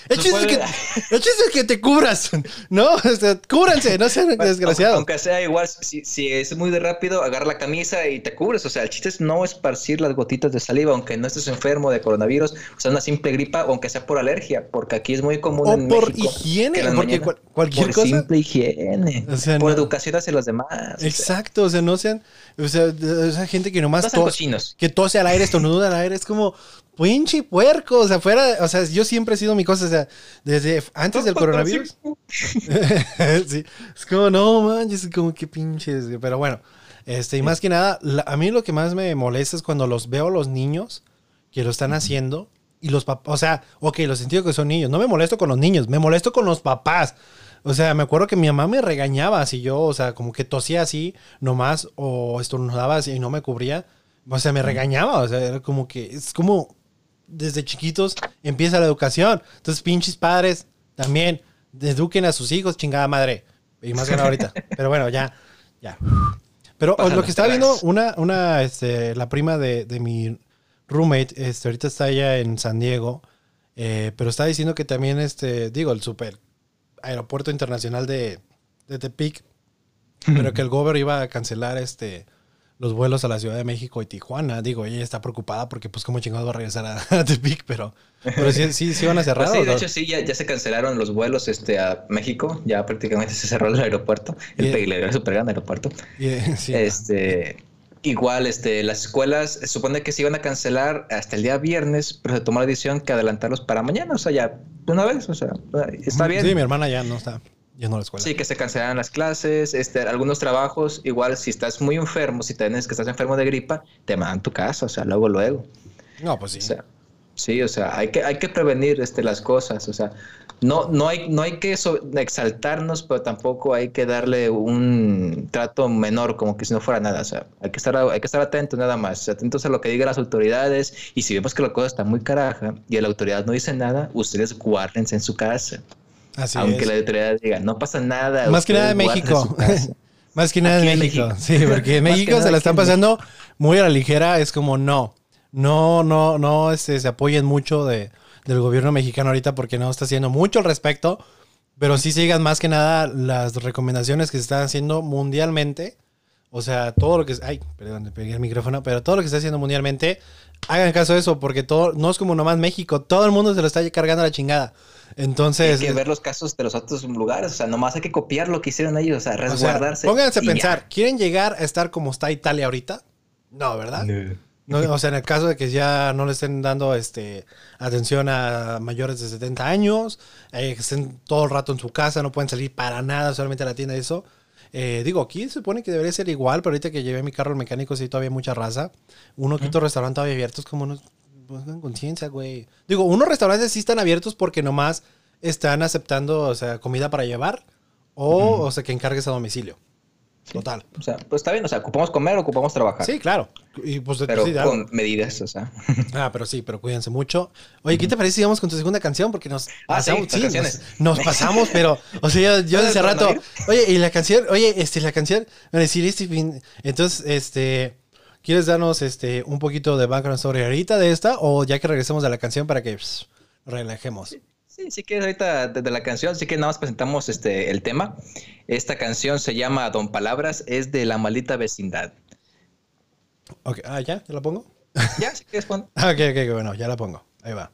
El, chiste es que, puede- el chiste es que te cubras, ¿no? [LAUGHS] O sea, cúbranse, no sean Aunque, desgraciados. aunque sea igual, si, si es muy de rápido, agarra la camisa y te cubres. O sea, el chiste es no esparcir las gotitas de saliva, aunque no estés enfermo de coronavirus, o sea, una simple gripa, aunque sea por alergia, porque aquí es muy común O en por México higiene, porque cual- cualquier por cosa. simple higiene, O sea, por no- educación hacia los demás. Exacto, o sea, no sean, o sea, esa gente que nomás no tos- cochinos. que tose al aire, estornuda al aire, es como pinche puerco, o sea, fuera, o sea, yo siempre he sido mi cosa, o sea, desde antes del coronavirus. [LAUGHS] sí, es como, no manches, como que pinches, pero bueno, este, y más que nada, la- a mí lo que más me molesta es cuando los veo a los niños que lo están haciendo y los papás, o sea, ok, los entiendo que son niños, no me molesto con los niños, me molesto con los papás. O sea, me acuerdo que mi mamá me regañaba si yo, o sea, como que tosía así nomás o estornudaba así y no me cubría. O sea, me regañaba, o sea, era como que es como desde chiquitos empieza la educación. Entonces, pinches padres también eduquen a sus hijos, chingada madre. Y más que nada ahorita. [LAUGHS] Pero bueno, ya, ya. Pero Pásalo, lo que estaba viendo, una, una, este, la prima de, de mi roommate, este, ahorita está allá en San Diego, eh, pero está diciendo que también, este, digo, el super aeropuerto internacional de, de Tepic, pero que el gobierno iba a cancelar, este, los vuelos a la Ciudad de México y Tijuana. Digo, ella está preocupada porque, pues, ¿cómo chingados va a regresar a, [LAUGHS] a Tepic? Pero, pero sí, sí, sí van a cerrar. Pues sí, ¿o de no? hecho sí, ya, ya se cancelaron los vuelos este, a México, ya prácticamente [LAUGHS] se cerró el aeropuerto, el, Bien. pe- el super gran aeropuerto. Y, eh, [LAUGHS] sí. Este, igual, este, las escuelas se supone que se iban a cancelar hasta el día viernes, pero se tomó la decisión que adelantarlos para mañana, o sea, ya de una vez, o sea, está bien. Sí, mi hermana ya no está yendo a la escuela. Sí, que se cancelaran las clases, este, algunos trabajos, igual si estás muy enfermo, si tienes que estás enfermo de gripa, te mandan tu casa, o sea, luego, luego. No, pues sí. O sea, sí, o sea, hay que, hay que prevenir este, las cosas, o sea, no, no, hay, no hay que so- exaltarnos, pero tampoco hay que darle un trato menor, como que si no fuera nada, o sea, hay que estar, hay que estar atentos nada más, atentos a lo que digan las autoridades, y si vemos que la cosa está muy caraja y la autoridad no dice nada, ustedes guárdense en su casa, Así aunque es. la autoridad diga, no pasa nada. Más que nada guárdense México. en su casa". [LAUGHS] Más que nada en México. México. Sí, porque en [LAUGHS] México se la están pasando muy a la ligera. Es como no. No, no, no este, se apoyen mucho de, del gobierno mexicano ahorita porque no está haciendo mucho al respecto. Pero sí sigan más que nada las recomendaciones que se están haciendo mundialmente. O sea, todo lo que es. Ay, perdón, me pegué el micrófono. Pero todo lo que se está haciendo mundialmente, hagan caso de eso, porque todo, no es como nomás México. Todo el mundo se lo está cargando a la chingada. Entonces. hay que ver los casos de los otros lugares, o sea, nomás hay que copiar lo que hicieron ellos, o sea, O sea, resguardarse. pónganse a ya. pensar, ¿quieren llegar a estar como está Italia ahorita? No, ¿verdad? No, o sea, en el caso de que ya no le estén dando este atención a mayores de 70 años, eh, que estén todo el rato en su casa, no pueden salir para nada, solamente a la tienda y eso. Eh, digo, aquí se supone que debería ser igual, pero ahorita que llevé mi carro al mecánico sí todavía hay mucha raza. Uno que otro restaurante todavía abierto es como no, pues, con conciencia, güey. Digo, unos restaurantes sí están abiertos porque nomás están aceptando, o sea, comida para llevar o, o sea, que encargues a domicilio. Total. O sea, pues está bien, o sea, ocupamos comer, ocupamos trabajar. Sí, claro. Y pues Pero sí, con medidas, o sea. [LAUGHS] Ah, pero sí, pero cuídense mucho. Oye, ¿qué te parece si vamos con tu segunda canción? Porque nos Ah, pasamos, sí, nos, nos pasamos, pero, o sea, yo, yo ¿Puedes desde rato, oye, y la canción, oye, este, la canción, entonces, este, ¿quieres darnos, este, un poquito de background story ahorita de esta? O ya que regresemos a la canción para que pss, nos relajemos. Sí, sí que ahorita desde la canción, sí que nada más presentamos este el tema. Esta canción se llama Don Palabras, es de la maldita vecindad. Ok, ah, ¿ya? ¿Ya la pongo? Ya, si quieres pon. Ah, [LAUGHS] ok, ok, ok, bueno, ya la pongo. Ahí va.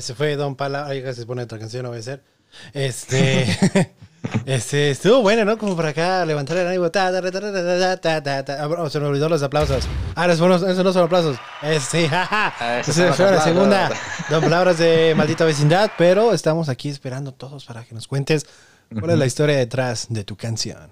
Ese fue Don Pala. Ay, se pone otra canción, no voy a ser. Este. [LAUGHS] este estuvo bueno, ¿no? Como por acá levantar el ánimo. Ta, ta, ta, ta. Ah, se me olvidó los aplausos. Ah, esos, fueron- esos no son aplausos. Este, [LAUGHS] jaja. Ah, Esa son los fue la segunda. [LAUGHS] Don Palabras de Maldita Vecindad. Pero estamos aquí esperando todos para que nos cuentes cuál es la historia detrás de tu canción.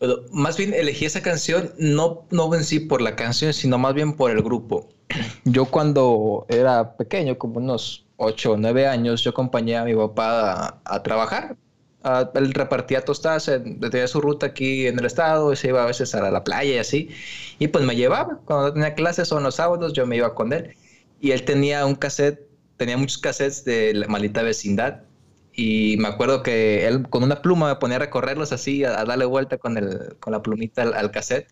Bueno, más bien elegí esa canción no, no en sí por la canción, sino más bien por el grupo. [CLEARS THROAT] Yo cuando era pequeño, como unos 8 o 9 años, yo acompañé a mi papá a, a trabajar. A- él repartía tostadas, en- tenía su ruta aquí en el estado, y se iba a veces a la playa y así. Y pues me llevaba. Cuando tenía clases o en los sábados, yo me iba con él. Y él tenía un cassette, tenía muchos cassettes de la maldita vecindad. y me acuerdo que él con una pluma me ponía a recorrerlos así, a, a darle vuelta con, el, con la plumita al, al cassette.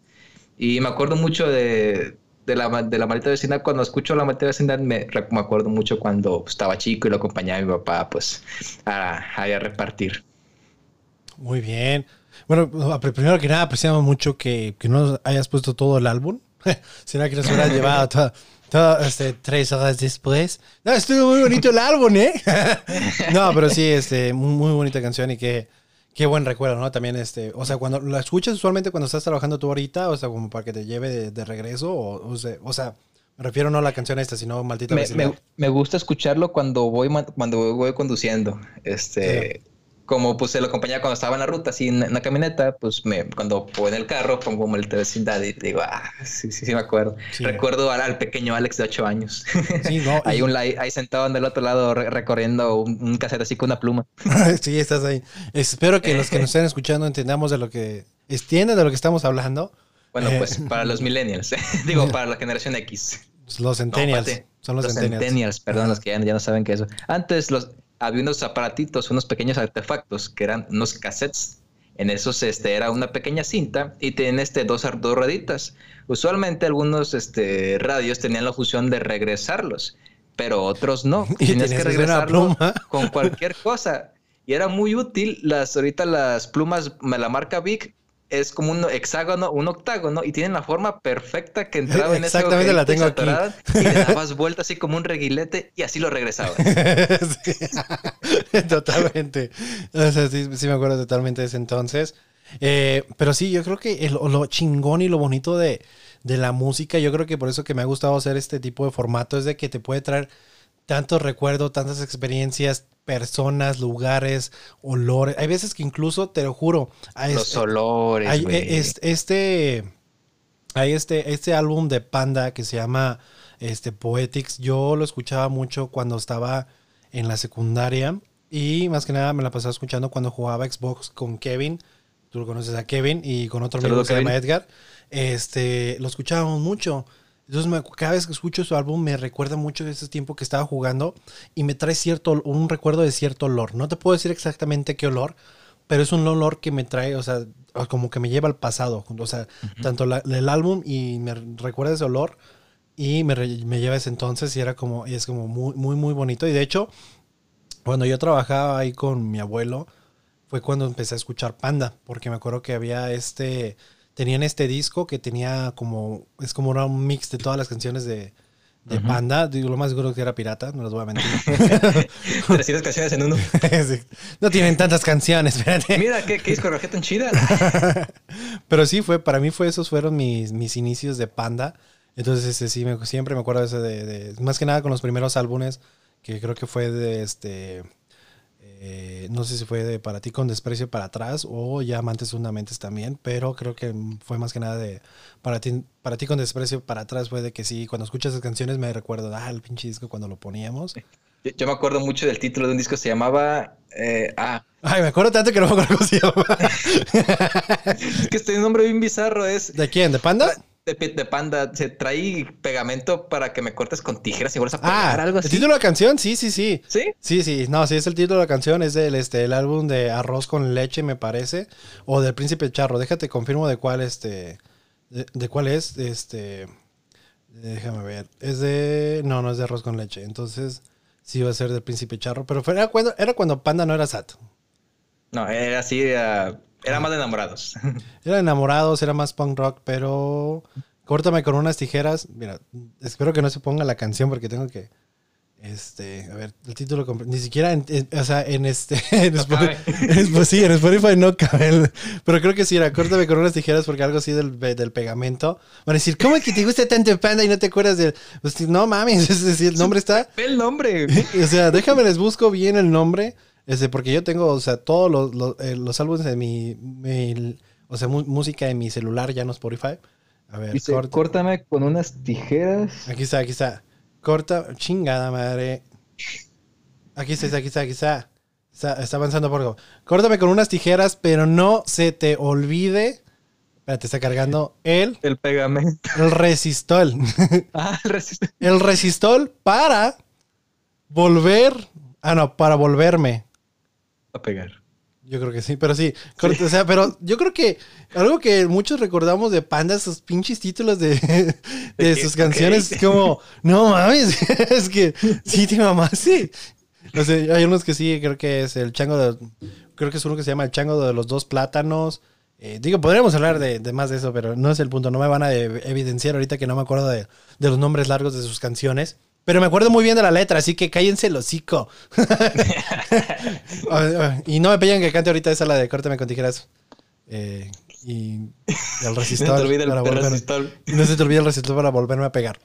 Y me acuerdo mucho de, de, la, de la maldita vecindad. Cuando escucho la maldita vecindad, me, me acuerdo mucho cuando estaba chico y lo acompañaba a mi papá, pues, a, a, ir a repartir. Muy bien. Bueno, pr- primero que nada, apreciamos mucho que, que no hayas puesto todo el álbum, [LAUGHS] sino que nos hubieras llevado [LAUGHS] este, tres horas después. No, estuvo muy bonito el álbum, ¿eh? [LAUGHS] no, pero sí, este, muy, muy bonita canción y qué, qué buen recuerdo, ¿no? También, este, o sea, cuando la escuchas usualmente cuando estás trabajando tú ahorita, o sea, como para que te lleve de, de regreso, o, o sea, o sea, me refiero no a la canción esta, sino maldita Me, me- me gusta escucharlo cuando voy, cuando voy conduciendo. Este, como pues se lo acompañaba cuando estaba en la ruta, así en, en la camioneta, pues me, cuando voy en el carro pongo maldita vecindad y digo, ah, sí, sí, sí me acuerdo. Sí. Recuerdo al, al pequeño Alex de 8 años. Sí, [LAUGHS] no, ahí, un, ahí, ahí sentado en el otro lado re- recorriendo un, un cassette así con una pluma. [LAUGHS] sí, estás ahí. Espero que los que nos [LAUGHS] estén escuchando entendamos de lo que, entiendan de lo que estamos hablando. Bueno, Eh. pues para los millennials, digo, para la generación X. Los centennials. son los, Los centennials. perdón, los que ya, ya no saben qué es eso. Antes los, había unos aparatitos, unos pequeños artefactos que eran unos cassettes. En esos este, era una pequeña cinta y tenían este, dos, dos rueditas. Usualmente algunos este, radios tenían la función de regresarlos, pero otros no. [LAUGHS] Y Tenías tenías que regresarlo [LAUGHS] con cualquier cosa. Y era muy útil. Las, ahorita las plumas, de la marca Vic, es como un hexágono, un octágono, y tienen la forma perfecta que entraba en ese Exactamente la tengo aquí. Y le [LAUGHS] dabas vuelta así como un reguilete y así lo regresabas. [LAUGHS] Sí. [LAUGHS] totalmente. O sea, sí, sí me acuerdo totalmente de ese entonces. Eh, pero sí, yo creo que el- lo chingón y lo bonito de, de la música, yo creo que por eso que me ha gustado hacer este tipo de formato, es de que te puede traer tantos recuerdos, tantas experiencias, personas, lugares, olores. Hay veces que incluso, te lo juro, hay- Los olores, hay, este, hay este, este álbum de Panda que se llama este, Poetics. Yo lo escuchaba mucho cuando estaba en la secundaria y más que nada me la pasaba escuchando cuando jugaba Xbox con Kevin. Tú lo conoces a Kevin y con otro amigo que se llama. Edgar. Este, lo escuchábamos mucho. Entonces, me- cada vez que escucho su álbum me recuerda mucho de ese tiempo que estaba jugando y me trae cierto, un recuerdo de cierto olor. No te puedo decir exactamente qué olor, pero es un olor que me trae, o sea, como que me lleva al pasado. O sea, tanto la- el álbum y me recuerda ese olor y me, me lleva a ese entonces y era como, y es como muy, muy, muy bonito. Y de hecho, cuando yo trabajaba ahí con mi abuelo, fue cuando empecé a escuchar Panda, porque me acuerdo que había este, tenían este disco que tenía como, es como un mix de todas las canciones de, de Panda. Digo, lo más seguro que era pirata, no les voy a mentir. [LAUGHS] 300 canciones en uno. [LAUGHS] Sí. No tienen tantas canciones, espérate. Mira, qué, qué discografía tan chida. [LAUGHS] Pero sí, fue, para mí fue, esos fueron mis, mis inicios de Panda. Entonces, este, sí, me- siempre me acuerdo de de, de- más que nada con los primeros álbumes, que creo que fue de este, eh, no sé si fue de Para ti con desprecio para atrás o ya Amantes Fundamentes también, pero creo que fue más que nada de Para ti, para ti con desprecio para atrás fue de que sí, cuando escuchas esas canciones me recuerdo, ah, el pinche disco cuando lo poníamos. Yo, yo me acuerdo mucho del título de un disco se llamaba. eh, ah, Ay, me acuerdo tanto que no me acuerdo cómo se llama. [LAUGHS] es que este nombre bien bizarro es. ¿De quién? ¿De Panda? De, de panda, se trae pegamento para que me cortes con tijeras y vuelvas a pegar Ah, algo el así. título de la canción, sí, sí, sí. ¿Sí? Sí, sí, no, sí es el título de la canción, es del este, el álbum de Arroz con leche, me parece, o del Príncipe Charro. Déjate confirmo de cuál este de, de cuál es, este déjame ver. Es de no, no es de Arroz con leche. Entonces, sí va a ser del Príncipe Charro, pero fue, era cuando era cuando Panda no era SAT. No, era así, era, era más de enamorados. [LAUGHS] Era enamorados, era más punk rock, pero córtame con unas tijeras. Mira, espero que no se ponga la canción porque tengo que. Este, a ver, el título. Ni siquiera, en, en- o sea, en este. [LAUGHS] En Spotify, cabe. en Spo- sí, en Spotify no cabe. el- pero creo que sí era, córtame con unas tijeras porque algo así del, del pegamento. Van a decir, ¿cómo es que te gusta tanto panda y no te acuerdas del. Pues, no mames, [LAUGHS] es decir, el nombre está. Ve el nombre. O sea, déjame les busco bien el nombre. Este, porque yo tengo, o sea, todos los, los, eh, los álbumes de mi, mi- o sea, música en mi celular, ya no Spotify. A ver, Dice, corta. córtame con unas tijeras. Aquí está, aquí está. Corta, chingada madre. Aquí está, aquí está, aquí está. Está, está avanzando por algo. Córtame con unas tijeras, pero no se te olvide. Espérate, está cargando el, El pegamento. el resistol. [LAUGHS] Ah, el resiste. el resistol para volver. Ah, no, para volverme. A pegar. Yo creo que sí, pero sí. O sea, pero yo creo que algo que muchos recordamos de Panda, esos pinches títulos de, [LAUGHS] de sus canciones, es como, no mames, [LAUGHS] es que sí te mamaste. O sea, hay unos que sí, creo que es el chango de. Creo que es uno que se llama el chango de los dos plátanos. Eh, digo, podríamos hablar de, de más de eso, pero no es el punto. No me van a evidenciar ahorita que no me acuerdo de, de los nombres largos de sus canciones. Pero me acuerdo muy bien de la letra, así que cállense el hocico. [LAUGHS] Y no me piden que cante ahorita esa la de Córtame con tijeras. Eh, y el [LAUGHS] resistor. No te el para resistor. no se te olvide el resistor para volverme a pegar.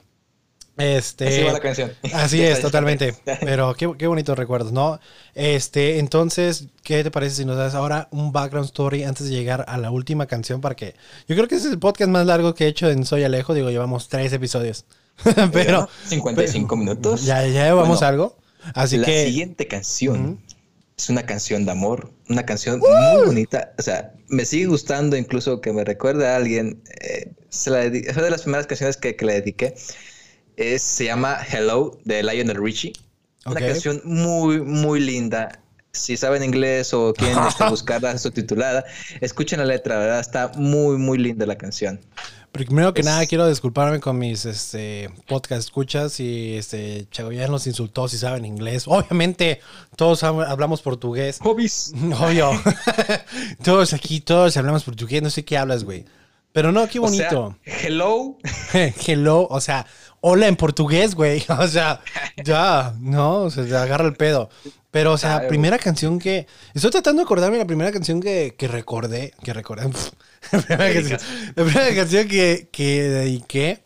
Este, Así va la canción. Así es, totalmente. [LAUGHS] Pero qué, qué bonitos recuerdos, ¿no? Este, entonces, ¿qué te parece si nos das ahora un background story antes de llegar a la última canción? Para que. Yo creo que ese es el podcast más largo que he hecho en Soy Alejo. Digo, llevamos tres episodios. [LAUGHS] pero. 55 minutos. Ya, ya llevamos Bueno, algo. Así la que. siguiente canción es una canción de amor, una canción muy bonita. O sea, me sigue gustando incluso que me recuerde a alguien. eh, se la dedi- fue de las primeras canciones que, que le dediqué. Es, se llama Hello de Lionel Richie. Una canción muy, muy linda. Si saben inglés o quieren este, [LAUGHS] buscarla subtitulada, escuchen la letra, ¿verdad? Está muy, muy linda la canción. Primero que Es- nada, quiero disculparme con mis este, podcast escuchas y este, Chagoyán nos insultó si saben inglés. Obviamente, todos hab- hablamos portugués. Hobbies. [LAUGHS] Obvio. [LAUGHS] todos aquí, todos hablamos portugués. No sé qué hablas, güey. Pero no, qué O sea, bonito. hello. [LAUGHS] Hello, o sea, hola en portugués, güey. [LAUGHS] O sea, ya, no, se te agarra el pedo. Pero, o sea, Claro. primera canción que. Estoy tratando de acordarme la primera canción que, que recordé. Que recordé. [LAUGHS] la, primera canción, la primera canción que, que dediqué.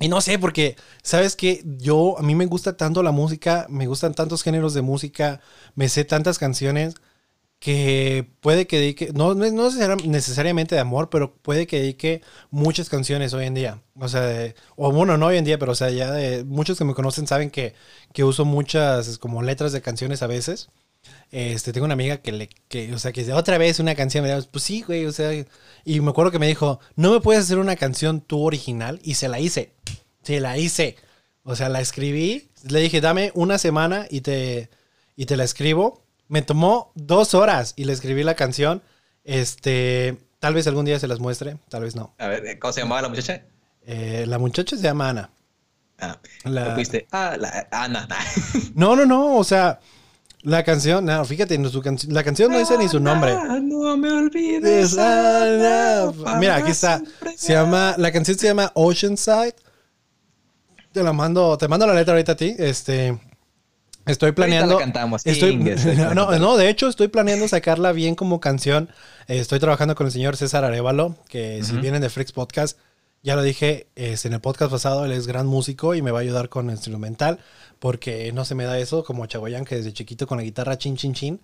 Y no sé, porque, ¿sabes qué? Yo, a mí me gusta tanto la música, me gustan tantos géneros de música, me sé tantas canciones que puede que dedique, no, no no necesari- necesariamente de amor, pero puede que dedique muchas canciones hoy en día. O sea, de- o bueno, no hoy en día, pero o sea, ya de muchos que me conocen saben que, que uso muchas como letras de canciones a veces. Este, tengo una amiga que le, que, o sea, que dice, otra vez una canción, me digo, pues sí, güey, o sea, y me acuerdo que me dijo, no me puedes hacer una canción tú original, y se la hice, se la hice, o sea, la escribí, le dije, dame una semana y te, y te la escribo, me tomó dos horas y le escribí la canción, este, tal vez algún día se las muestre, tal vez no. A ver, ¿cómo se llamaba la muchacha? Eh, la muchacha se llama Ana. Ah, La- ¿tú fuiste? Ah, la Ana. [LAUGHS] No, no, no, o sea, la canción, no, fíjate, no, su canción- la canción no dice ni su nombre. No me olvides. Es Ana. Mira, aquí está. Se llama, la canción se llama Oceanside. Te la mando, te mando la letra ahorita a ti. Este, estoy planeando. la cantamos. Estoy, [LAUGHS] no, no, de hecho estoy planeando sacarla bien como canción. Estoy trabajando con el señor César Arevalo, que si vienen de Freaks Podcast, ya lo dije es, en el podcast pasado, él es gran músico y me va a ayudar con instrumental, porque no se me da eso como Chagoyán, que desde chiquito con la guitarra chin chin chin.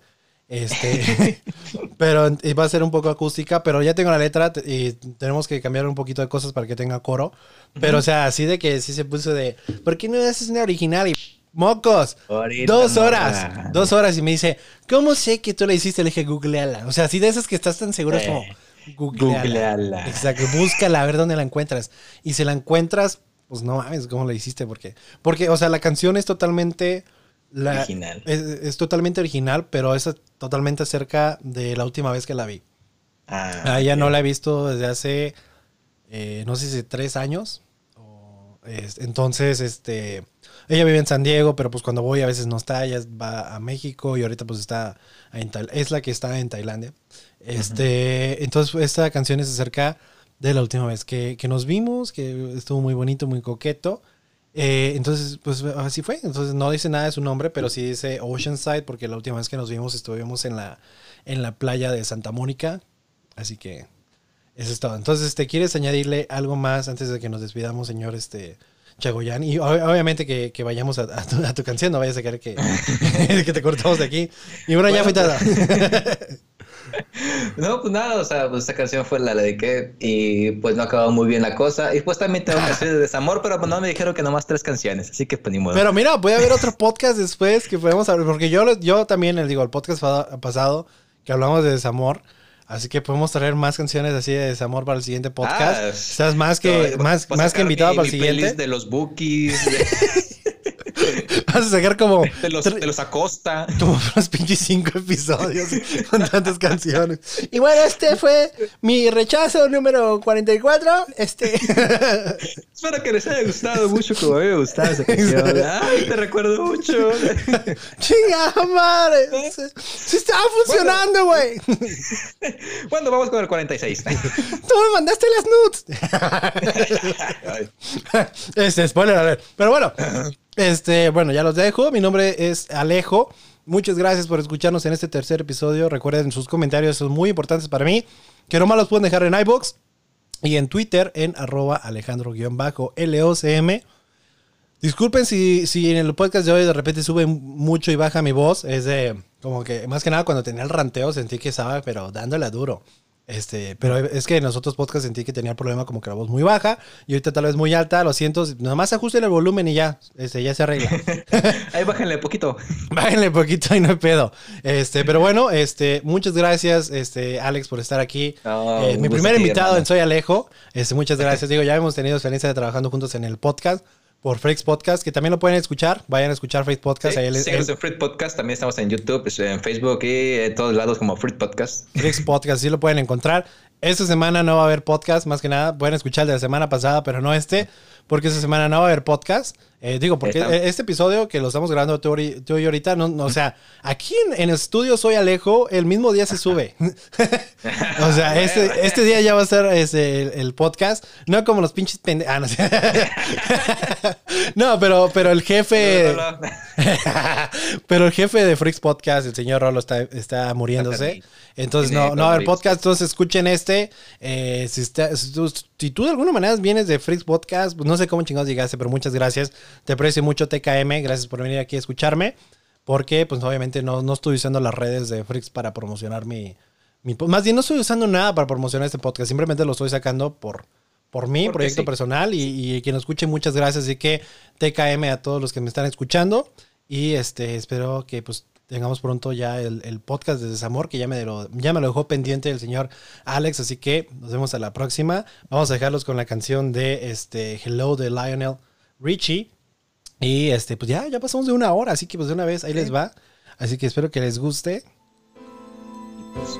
Este, [LAUGHS] [LAUGHS] pero va a ser un poco acústica, pero ya tengo la letra y tenemos que cambiar un poquito de cosas para que tenga coro. Pero, o sea, así de que sí se puso de, ¿por qué no haces una original? Y mocos, Ahorita, dos horas, dos horas. Y me dice, ¿cómo sé que tú la hiciste? Le dije, googleala. O sea, así de esas que estás tan seguro, es como, Eh, googleala. googleala. Exacto, búscala, a ver dónde la encuentras. Y si la encuentras, pues no mames, ¿cómo la hiciste? Porque, porque o sea, la canción es totalmente... La, Original. Es, es totalmente original, pero es totalmente acerca de la última vez que la vi. Ah, Ah, ya no la he visto desde hace, eh, no sé si tres años. o, es- entonces, este, ella vive en San Diego, pero pues cuando voy a veces no está, ella va a México y ahorita pues está en es la que está en Tailandia. Este, entonces esta canción es acerca de la última vez que, que nos vimos, que estuvo muy bonito, muy coqueto. Eh, entonces, pues así fue. Entonces no dice nada de su nombre, pero sí dice Oceanside, porque la última vez que nos vimos estuvimos en la, en la playa de Santa Mónica. Así que eso es todo. Entonces, ¿te quieres añadirle algo más antes de que nos despidamos, señor este Chagoyán? Y ob- obviamente que, que vayamos a, a tu, a tu canción, no vayas a querer que, [LAUGHS] que te cortamos de aquí. Y bueno, ya fue. [LAUGHS] No, pues nada, o sea, pues esta canción fue la dediqué y pues no acabó muy bien la cosa. Y pues también tengo canciones de desamor, pero pues no me dijeron que nomás tres canciones, así que pues ni modo. Pero mira, puede haber otro podcast después que podemos hablar, porque yo, yo también les digo, el podcast pasado que hablamos de desamor, así que podemos traer más canciones así de desamor para el siguiente podcast. Ah, Estás más que, más, a más que invitado mi- para el mi siguiente. de los bookies. de- [LAUGHS] Vas a sacar como, [LAUGHS] Te los, te los acosta. [LAUGHS] como los pinches cinco episodios [LAUGHS] con tantas canciones. Y bueno, este fue mi rechazo número 44. Este. Espero que les haya gustado mucho como a mí me gustaba esa canción. Ay, te recuerdo mucho. ¡Chinga madre! Se, se estaba funcionando, güey. Bueno, vamos con el 46. Tú me mandaste las nudes. Este, spoiler alert. Pero bueno, este, bueno, ya los dejo. Mi nombre es Alejo. Muchas gracias por escucharnos en este tercer episodio. Recuerden sus comentarios, son muy importantes para mí. Que nomás los pueden dejar en iBox y en Twitter en arroba alejandro-locm. Disculpen si, si en el podcast de hoy de repente sube mucho y baja mi voz. Es de, como que, más que nada cuando tenía el ranteo sentí que estaba, pero dándole duro. Este, pero es que en los otros podcasts sentí que tenía el problema como que la voz muy baja y ahorita tal vez muy alta, lo siento, nada más ajusten el volumen y ya, este, ya se arregla. [LAUGHS] Ahí bájenle poquito. [LAUGHS] Bájenle poquito y no hay pedo. Este, pero bueno, este, muchas gracias, este, Alex, por estar aquí. No, Eh, mi primer invitado hermano. en Soy Alejo. Este, muchas [LAUGHS] gracias. Digo, ya hemos tenido experiencia de trabajando juntos en el podcast por Freaks Podcast, que también lo pueden escuchar. Vayan a escuchar Freaks Podcast. Sí, ahí el- en Fruit Podcast. También estamos en YouTube, pues, en Facebook y en todos lados como Fruit Podcast. Freaks Podcast, sí lo pueden encontrar. Esta semana no va a haber podcast, más que nada. Pueden escuchar el de la semana pasada, pero no este, porque esta semana no va a haber podcast. Eh, digo, porque Está. este episodio que lo estamos grabando tú, tú y ahorita, no, no, o sea, aquí en, en el estudio Soy Alejo, el mismo día se [LAUGHS] sube. [LAUGHS] o sea, este, este día ya va a ser este, el, el podcast, no como los pinches pendejos. Ah, no, sé. [LAUGHS] no, pero, pero el jefe. Pero el jefe de Freaks Podcast, el señor Rolo, está, está muriéndose. Entonces no, no va a haber problemas. podcast. Entonces escuchen este. Eh, si, está- si tú, si tú de alguna manera vienes de Freaks Podcast, pues no sé cómo chingados llegaste, pero muchas gracias. Te aprecio mucho TKM. Gracias por venir aquí a escucharme. Porque, pues obviamente no, no estoy usando las redes de Freaks para promocionar mi, mi... Más bien no estoy usando nada para promocionar este podcast. Simplemente lo estoy sacando por... Por mi Porque proyecto sí. personal y, y quien nos escuche, muchas gracias. Así que TKM a todos los que me están escuchando. Y este espero que pues tengamos pronto ya el, el podcast de Desamor, que ya me, lo, ya me lo dejó pendiente el señor Alex. Así que nos vemos a la próxima. Vamos a dejarlos con la canción de este Hello de Lionel Richie. Y este, pues ya, ya pasamos de una hora, así que pues de una vez ahí les va. Así que espero que les guste. Pues,